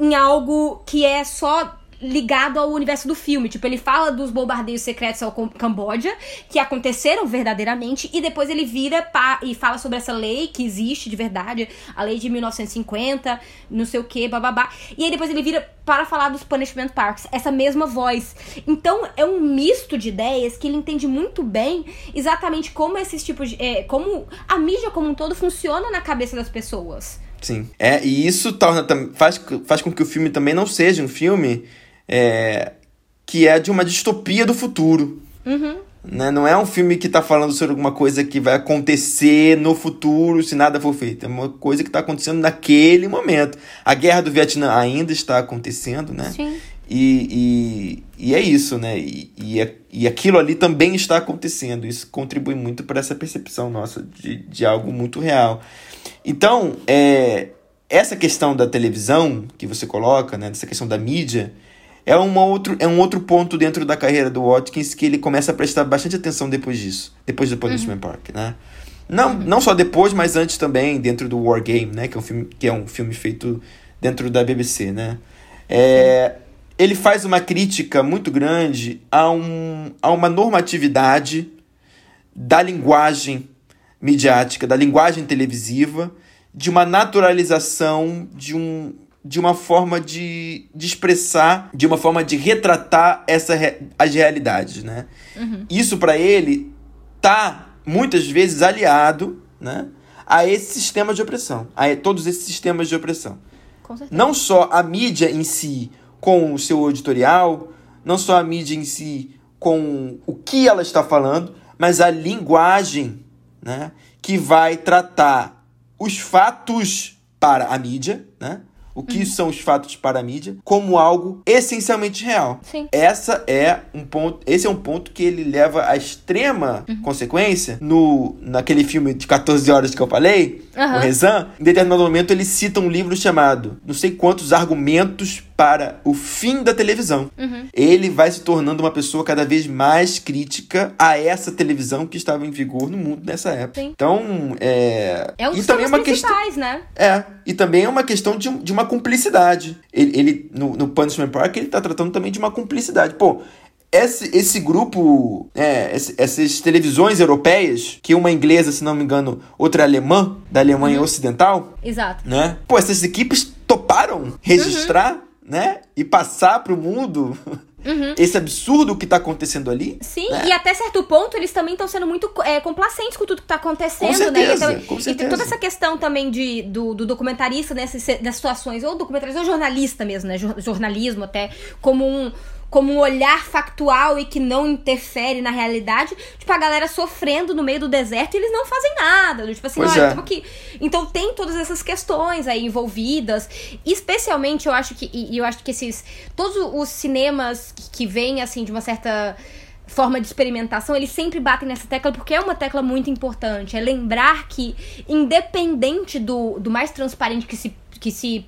em algo que é só ligado ao universo do filme. Tipo, ele fala dos bombardeios secretos ao Cam- Camboja, que aconteceram verdadeiramente, e depois ele vira e fala sobre essa lei que existe de verdade, a lei de 1950, não sei o que, bababá. E aí depois ele vira para falar dos Punishment Parks, essa mesma voz. Então é um misto de ideias que ele entende muito bem exatamente como esses tipos de. é, como a mídia como um todo funciona na cabeça das pessoas. Sim. É, e isso torna faz, faz com que o filme também não seja um filme é, que é de uma distopia do futuro. Né? Não é um filme que tá falando sobre alguma coisa que vai acontecer no futuro se nada for feito. É uma coisa que tá acontecendo naquele momento. A guerra do Vietnã ainda está acontecendo, né? Sim. E, e, e é isso, né? E, e, a- e aquilo ali também está acontecendo. Isso contribui muito para essa percepção nossa de, de algo muito real. Então, é, essa questão da televisão que você coloca, né? Dessa questão da mídia, é, uma outro, é um outro ponto dentro da carreira do Watkins que ele começa a prestar bastante atenção depois disso. Depois do Punishment Park, né? Não, não só depois, mas antes também, dentro do War Game, né? Que é um filme, que é um filme feito dentro da BBC, né? É, ele faz uma crítica muito grande a, um, a uma normatividade da linguagem midiática, da linguagem televisiva, de uma naturalização de, um, de uma forma de, de expressar, de uma forma de retratar essa, re- as realidades, né? Isso para ele tá muitas vezes aliado, né, a esse sistema de opressão, a todos esses sistemas de opressão. Não só a mídia em si com o seu editorial, não só a mídia em si com o que ela está falando, mas a linguagem né, que vai tratar os fatos para a mídia, né? O que são os fatos para a mídia, como algo essencialmente real. Sim. Essa é um ponto, esse é um ponto que ele leva à extrema consequência no naquele filme de 14 horas que eu falei, Aham. o Rezan, em determinado momento ele cita um livro chamado Não sei quantos argumentos para o fim da televisão. Ele vai se tornando uma pessoa cada vez mais crítica a essa televisão que estava em vigor no mundo nessa época. Sim. Então, é. É um e dos também temas uma questão. né? É, e também é uma questão de, de uma cumplicidade. Ele, ele no, no Punishment Park, ele tá tratando também de uma cumplicidade. Pô, esse, esse grupo, é, essas televisões europeias, que uma é inglesa, se não me engano, outra é alemã, da Alemanha Ocidental, Exato. né? Pô, essas equipes toparam registrar, né? E passar pro mundo esse absurdo que tá acontecendo ali. Sim, né? e até certo ponto eles também estão sendo muito é, complacentes com tudo que tá acontecendo, Com certeza, né? com e certeza. tem toda essa questão também de, do, do documentarista nessas, nessas situações, ou documentarista ou jornalista mesmo, né? Jor- Jornalismo até, como um. Como um olhar factual e que não interfere na realidade, tipo, a galera sofrendo no meio do deserto e eles não fazem nada. Tipo assim, Pois olha, é. aqui. Então tem todas essas questões aí envolvidas. Especialmente, eu acho que. E eu acho que esses. Todos os cinemas que, que vêm, assim, de uma certa forma de experimentação, eles sempre batem nessa tecla porque é uma tecla muito importante. É lembrar que, independente do, do mais transparente que se, que se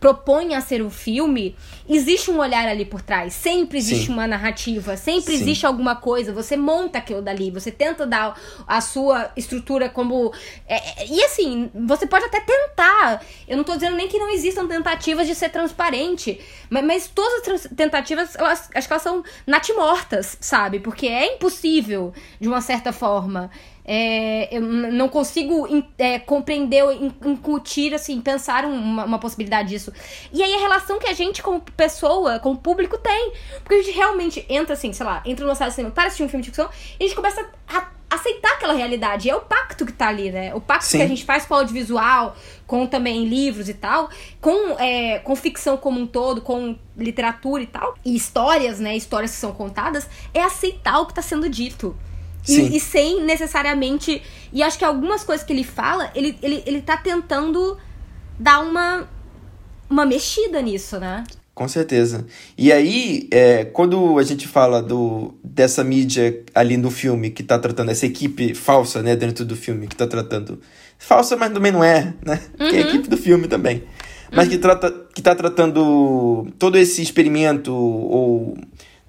propõe a ser o filme, existe um olhar ali por trás. Sempre existe Sim. uma narrativa, sempre Sim. existe alguma coisa. Você monta aquilo dali, você tenta dar a sua estrutura como. é, é, e assim, você pode até tentar. Eu não tô dizendo nem que não existam tentativas de ser transparente, mas, mas todas as tentativas, elas, acho que elas são natimortas, sabe? Porque é impossível, de uma certa forma. É, eu não consigo é, compreender incutir, assim, pensar um- uma, uma possibilidade disso. E aí a relação que a gente, como pessoa, como público, tem. Porque a gente realmente entra, assim, sei lá, entra numa sala de cinema para assistir um filme de ficção e a gente começa a aceitar aquela realidade. E é o pacto que tá ali, né? O pacto Sim. que a gente faz com o audiovisual, com também livros e tal, com, é, com ficção como um todo, com literatura e tal, e histórias, né? Histórias que são contadas, é aceitar o que tá sendo dito. E, e sem necessariamente. E acho que algumas coisas que ele fala, ele, ele, ele tá tentando dar uma, uma mexida nisso, né? Com certeza. E aí, é, quando a gente fala do, dessa mídia ali no filme que tá tratando, essa equipe falsa, né, dentro do filme, que tá tratando. Falsa, mas também não é, né? Que é a equipe do filme também. Mas que, trata, que tá tratando todo esse experimento, ou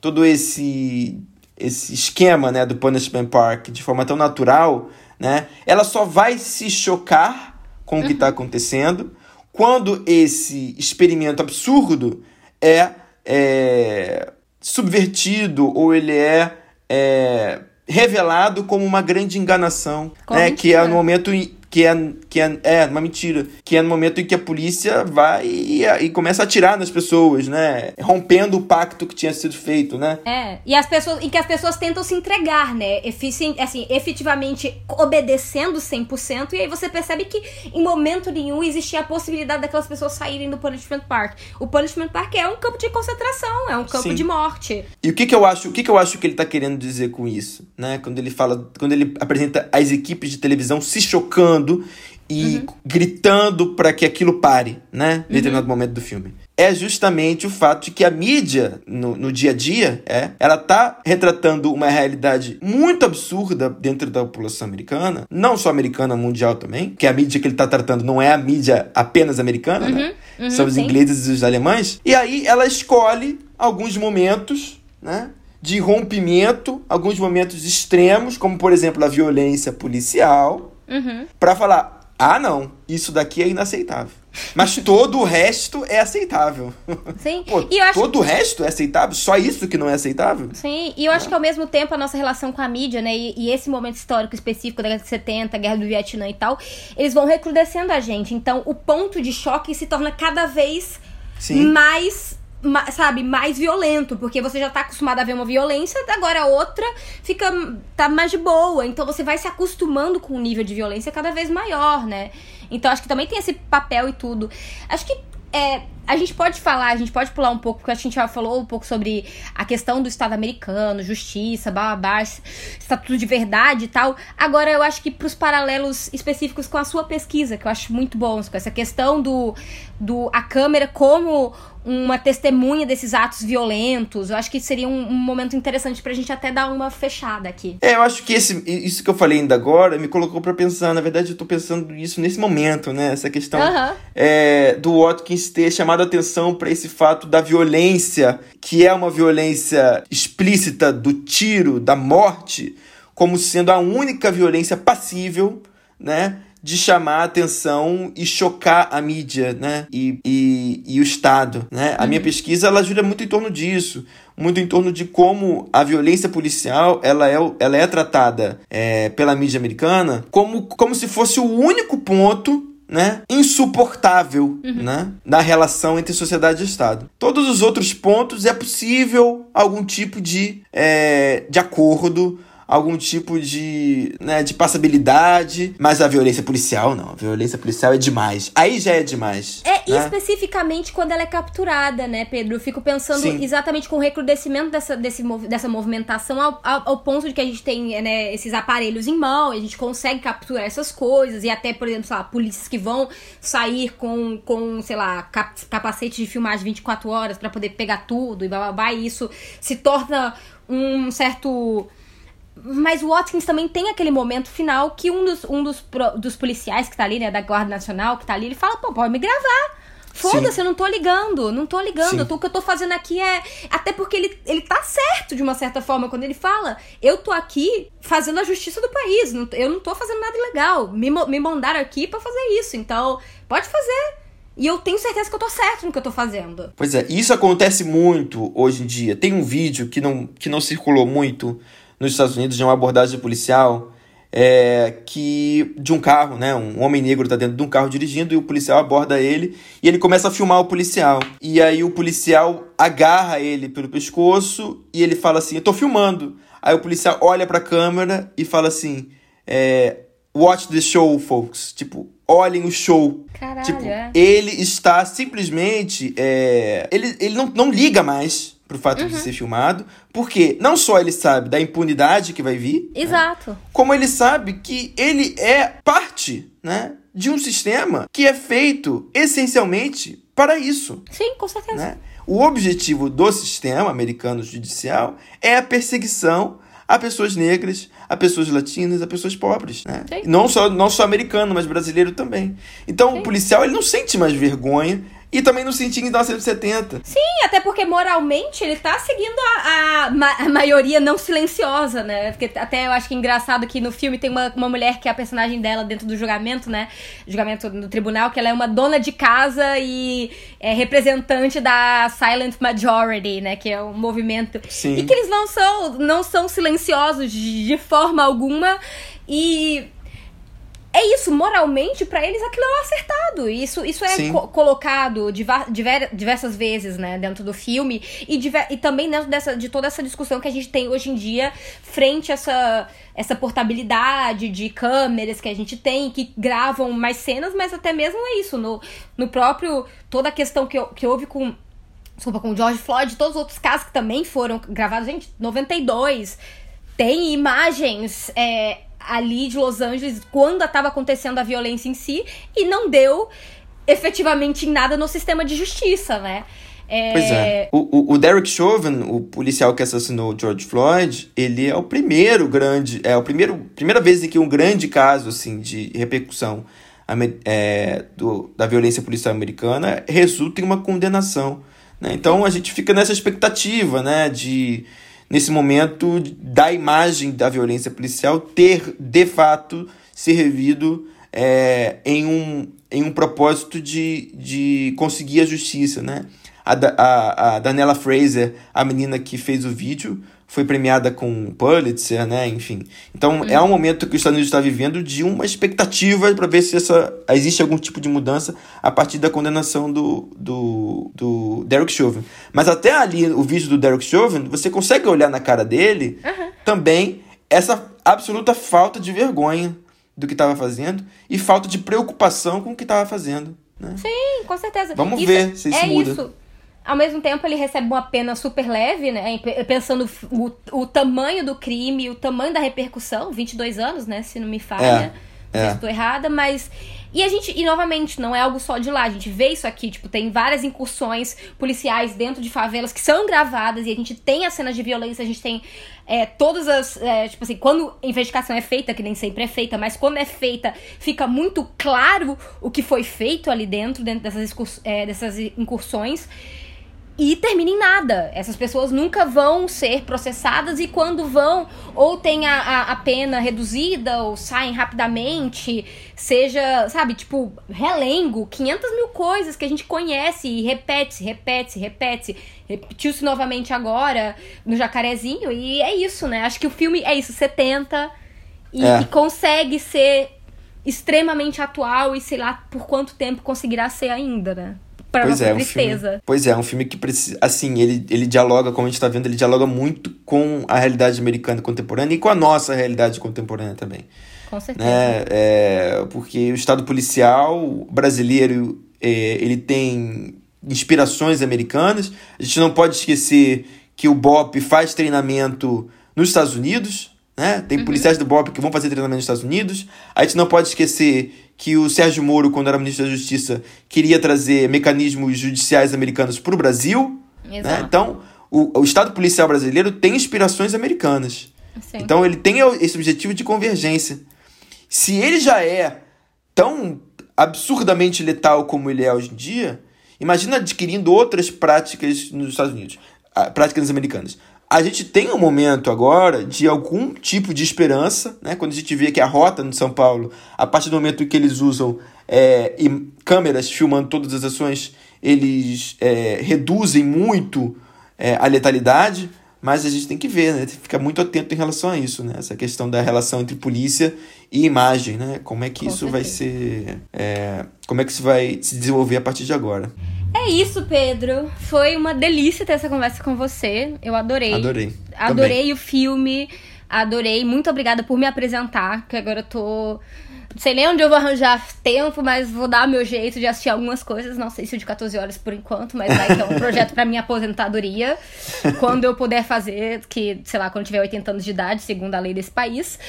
todo esse, esse esquema, né, do Punishment Park de forma tão natural, né? Ela só vai se chocar com o que tá acontecendo quando esse experimento absurdo é, é, subvertido ou ele é, é, revelado como uma grande enganação, Como né? Que é no momento em, que é, que é, é uma mentira, que é no momento em que a polícia vai e, e começa a atirar nas pessoas, né? Rompendo o pacto que tinha sido feito, né? É, e as pessoas, em que as pessoas tentam se entregar, né? Efici assim, efetivamente obedecendo 100%, e aí você percebe que em momento nenhum existia a possibilidade daquelas pessoas saírem do Punishment Park. O Punishment Park é um campo de concentração, é um campo Sim. de morte. E o que, que eu acho, o que, que eu acho que ele tá querendo dizer com isso, né? Quando ele fala, quando ele apresenta as equipes de televisão se chocando e gritando para que aquilo pare, né? Em determinado momento do filme. É justamente o fato de que a mídia, no, no dia a dia, é, ela tá retratando uma realidade muito absurda dentro da população americana, não só americana, mundial também, que a mídia que ele tá tratando não é a mídia apenas americana, né? São os sim. ingleses e os alemães. E aí ela escolhe alguns momentos, né? De rompimento, alguns momentos extremos, como por exemplo a violência policial, Uhum. pra falar: ah, não, isso daqui é inaceitável. Mas todo o resto é aceitável. Sim. Pô, e eu acho todo o resto é aceitável? Só isso que não é aceitável? Sim, e eu acho que ao mesmo tempo a nossa relação com a mídia, né, e, e esse momento histórico específico da década de 70, Guerra do Vietnã e tal, eles vão recrudescendo a gente. Então o ponto de choque se torna cada vez Sim. mais, ma- sabe, mais violento, porque você já tá acostumado a ver uma violência, agora a outra fica tá mais de boa. Então você vai se acostumando com um nível de violência cada vez maior, né? Então acho que também tem esse papel e tudo. Acho que é, a gente pode falar, a gente pode pular um pouco, porque a gente já falou um pouco sobre a questão do Estado americano, justiça, blá, estatuto de verdade e tal. Agora, eu acho que pros paralelos específicos com a sua pesquisa, que eu acho muito bons, com essa questão do, do a câmera como uma testemunha desses atos violentos, eu acho que seria um, um momento interessante pra gente até dar uma fechada aqui. É, eu acho que esse, isso que eu falei ainda agora me colocou pra pensar. Na verdade, eu tô pensando isso nesse momento, né? Essa questão é, do Watkins ter chamado a atenção pra esse fato da violência, que é uma violência explícita do tiro, da morte, como sendo a única violência passível, né? De chamar a atenção e chocar a mídia, né? E, e, e o Estado, né? A minha pesquisa, ela gira muito em torno disso. Muito em torno de como a violência policial, ela é, ela é tratada é, pela mídia americana como, como se fosse o único ponto né, insuportável né, na relação entre sociedade e Estado. Todos os outros pontos é possível algum tipo de, é, de acordo, algum tipo de, né, de passabilidade, mas a violência policial não. A violência policial é demais. Aí já é demais. É, né? especificamente quando ela é capturada, né, Pedro? Eu fico pensando Sim. exatamente com o recrudescimento dessa, desse, dessa movimentação ao, ao, ao ponto de que a gente tem né, esses aparelhos em mão, e a gente consegue capturar essas coisas, e até, por exemplo, sei lá, polícias que vão sair com, com sei lá, cap capacete de filmagem 24 horas pra poder pegar tudo e blá, e isso se torna um certo. Mas o Watkins também tem aquele momento final que um dos, um dos, dos policiais que tá ali, né, da Guarda Nacional que tá ali, ele fala, pô, pode me gravar. Foda-se, eu não tô ligando, não tô ligando. Tô- o que eu tô fazendo aqui é. Até porque ele, ele tá certo de uma certa forma quando ele fala: eu tô aqui fazendo a justiça do país, não- eu não tô fazendo nada ilegal. Me, me mandaram aqui pra fazer isso, então pode fazer. E eu tenho certeza que eu tô certo no que eu tô fazendo. Pois é, isso acontece muito hoje em dia. Tem um vídeo que não, que não circulou muito nos Estados Unidos de uma abordagem policial é, que de um carro, né? Um homem negro tá dentro de um carro dirigindo e o policial aborda ele e ele começa a filmar o policial. E aí o policial agarra ele pelo pescoço e ele fala assim: Eu tô filmando. Aí o policial olha pra câmera e fala assim: é, Watch the show, folks. Tipo, olhem o show. Caralho, tipo, é. ele está simplesmente. é, ele ele não, não liga mais pro fato Uhum. de ser filmado, porque não só ele sabe da impunidade que vai vir, Exato. como ele sabe que ele é parte, né, de um sistema que é feito essencialmente para isso, Sim, com certeza. né? O objetivo do sistema americano judicial é a perseguição a pessoas negras, a pessoas latinas, a pessoas pobres, né? Sim. Não só não só americano, mas brasileiro também. Então o policial ele não sente mais vergonha e também não sentia em 1970. Sim, até porque moralmente ele tá seguindo a, a, ma- a maioria não silenciosa, né? Porque até eu acho que é engraçado que no filme tem uma, uma mulher que é a personagem dela dentro do julgamento, né? Julgamento no tribunal, que ela é uma dona de casa e é representante da Silent Majority, né? Que é um movimento. Sim. E que eles não são, não são silenciosos de, de forma alguma. E é isso, moralmente, pra eles aquilo é o acertado. Isso, isso é co- colocado diver- diversas vezes, né, dentro do filme. E, diver- e também dentro dessa, de toda essa discussão que a gente tem hoje em dia, frente a essa, essa portabilidade de câmeras que a gente tem, que gravam mais cenas, mas até mesmo é isso. No, no próprio. Toda a questão que, que houve com. Desculpa, com o George Floyd, todos os outros casos que também foram gravados, gente, 92. Tem imagens é, ali de Los Angeles quando estava acontecendo a violência em si e não deu efetivamente em nada no sistema de justiça, né? É, Pois é. O, o, o Derek Chauvin, o policial que assassinou o George Floyd, ele é o primeiro grande. É a primeiro, primeira vez em que um grande caso assim, de repercussão é, do, da violência policial americana resulta em uma condenação. Né? Então a gente fica nessa expectativa né, de, nesse momento, da imagem da violência policial ter, de fato, se revido é, em, um, em um propósito de, de conseguir a justiça, né? A, a, a Daniela Fraser, a menina que fez o vídeo, foi premiada com Pulitzer, né? Enfim. Então é um momento que os Estados Unidos está vivendo de uma expectativa para ver se essa, existe algum tipo de mudança a partir da condenação do, do, do Derek Chauvin. Mas até ali, o vídeo do Derek Chauvin, você consegue olhar na cara dele também essa absoluta falta de vergonha do que estava fazendo e falta de preocupação com o que estava fazendo. Né? Sim, com certeza. Vamos Isso- ver se isso é muda. Isso. Ao mesmo tempo, ele recebe uma pena super leve, né? Pensando o, o tamanho do crime, o tamanho da repercussão, 22 anos, né? Se não me falha. É, Não é. estou errada, mas. E a gente, e novamente, não é algo só de lá. A gente vê isso aqui, tipo, tem várias incursões policiais dentro de favelas que são gravadas e a gente tem as cenas de violência, a gente tem é, todas as. é, tipo assim, quando a investigação é feita, que nem sempre é feita, mas quando é feita, fica muito claro o que foi feito ali dentro, dentro dessas, é, dessas incursões e termina em nada. Essas pessoas nunca vão ser processadas e quando vão, ou tem a, a, a pena reduzida, ou saem rapidamente, seja, sabe, tipo, relengo, 500 mil coisas que a gente conhece e repete-se, repete-se, repete-se. Repetiu-se novamente agora no Jacarezinho e é isso, né? Acho que o filme é isso, 70 e, É. e consegue ser extremamente atual e sei lá por quanto tempo conseguirá ser ainda, né? Pra Pois nossa é, um tristeza. filme, pois é, um filme que precisa. Assim, ele, ele dialoga, como a gente tá vendo, ele dialoga muito com a realidade americana contemporânea e com a nossa realidade contemporânea também. Com certeza. né? É, porque o Estado policial brasileiro é, ele tem inspirações americanas. A gente não pode esquecer que o BOP faz treinamento nos Estados Unidos. Né? Tem policiais do BOP que vão fazer treinamento nos Estados Unidos. A gente não pode esquecer que o Sérgio Moro, quando era ministro da Justiça, queria trazer mecanismos judiciais americanos para o Brasil. Né? Então, o, o Estado policial brasileiro tem inspirações americanas. Sim. Então ele tem esse objetivo de convergência. Se ele já é tão absurdamente letal como ele é hoje em dia, imagina adquirindo outras práticas nos Estados Unidos, ah, práticas americanas. A gente tem um momento agora de algum tipo de esperança, né? Quando a gente vê que a rota no São Paulo, a partir do momento que eles usam é, câmeras filmando todas as ações, eles é, reduzem muito é, a letalidade, mas a gente tem que ver, né? Tem que ficar muito atento em relação a isso, né? Essa questão da relação entre polícia e imagem, né? Como é que Com isso vai certeza. ser. é, como é que isso vai se desenvolver a partir de agora? É isso, Pedro. Foi uma delícia ter essa conversa com você. Eu adorei. Adorei. Adorei o filme. Adorei. Muito obrigada por me apresentar, que agora eu tô. Não sei nem onde eu vou arranjar tempo, mas vou dar meu jeito de assistir algumas coisas. Não sei se o de 14 horas por enquanto, mas vai que é um projeto pra minha aposentadoria. Quando eu puder fazer, que, sei lá, quando tiver 80 anos de idade, segundo a lei desse país.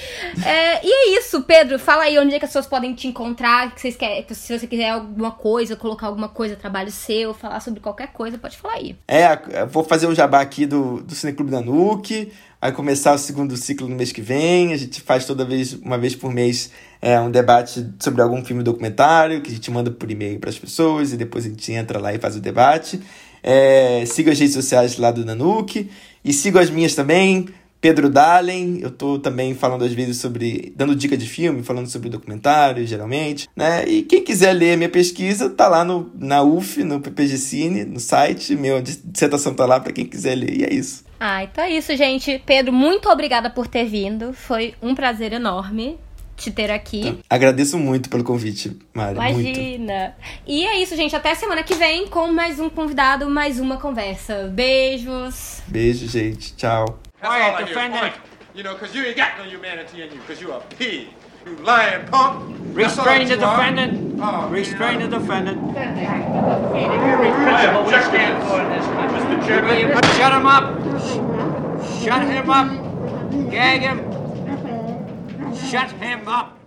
É, e é isso, Pedro. Fala aí onde é que as pessoas podem te encontrar. Que vocês querem, que se você quiser alguma coisa, colocar alguma coisa, trabalho seu, falar sobre qualquer coisa, pode falar aí. É, eu vou fazer o jabá aqui do, do Cineclube da Nuke. Vai começar o segundo ciclo no mês que vem. A gente faz toda vez, uma vez por mês, é, um debate sobre algum filme documentário que a gente manda por e-mail para as pessoas e depois a gente entra lá e faz o debate. É, siga as redes sociais lá do Nanuque e siga as minhas também. Pedro Dalen, eu tô também falando às vezes sobre, dando dica de filme, falando sobre documentário, geralmente, né? E quem quiser ler minha pesquisa, tá lá no, na UF, no PPG Cine, no site, minha dissertação tá lá para quem quiser ler, e é isso. Ah, então é isso, gente. Pedro, muito obrigada por ter vindo. Foi um prazer enorme te ter aqui. Agradeço muito pelo convite, Mari, muito. Imagina. E é isso, gente. Até semana que vem com mais um convidado, mais uma conversa. Beijos. Beijo, gente. Tchau. You know, because you ain't got no humanity in you, because you're a pig. You lying punk. All Restrain the you defendant. Oh, Restrain the defendant. Mr. Chairman. Shut him up. Shut him up. Gag him. Shut him up.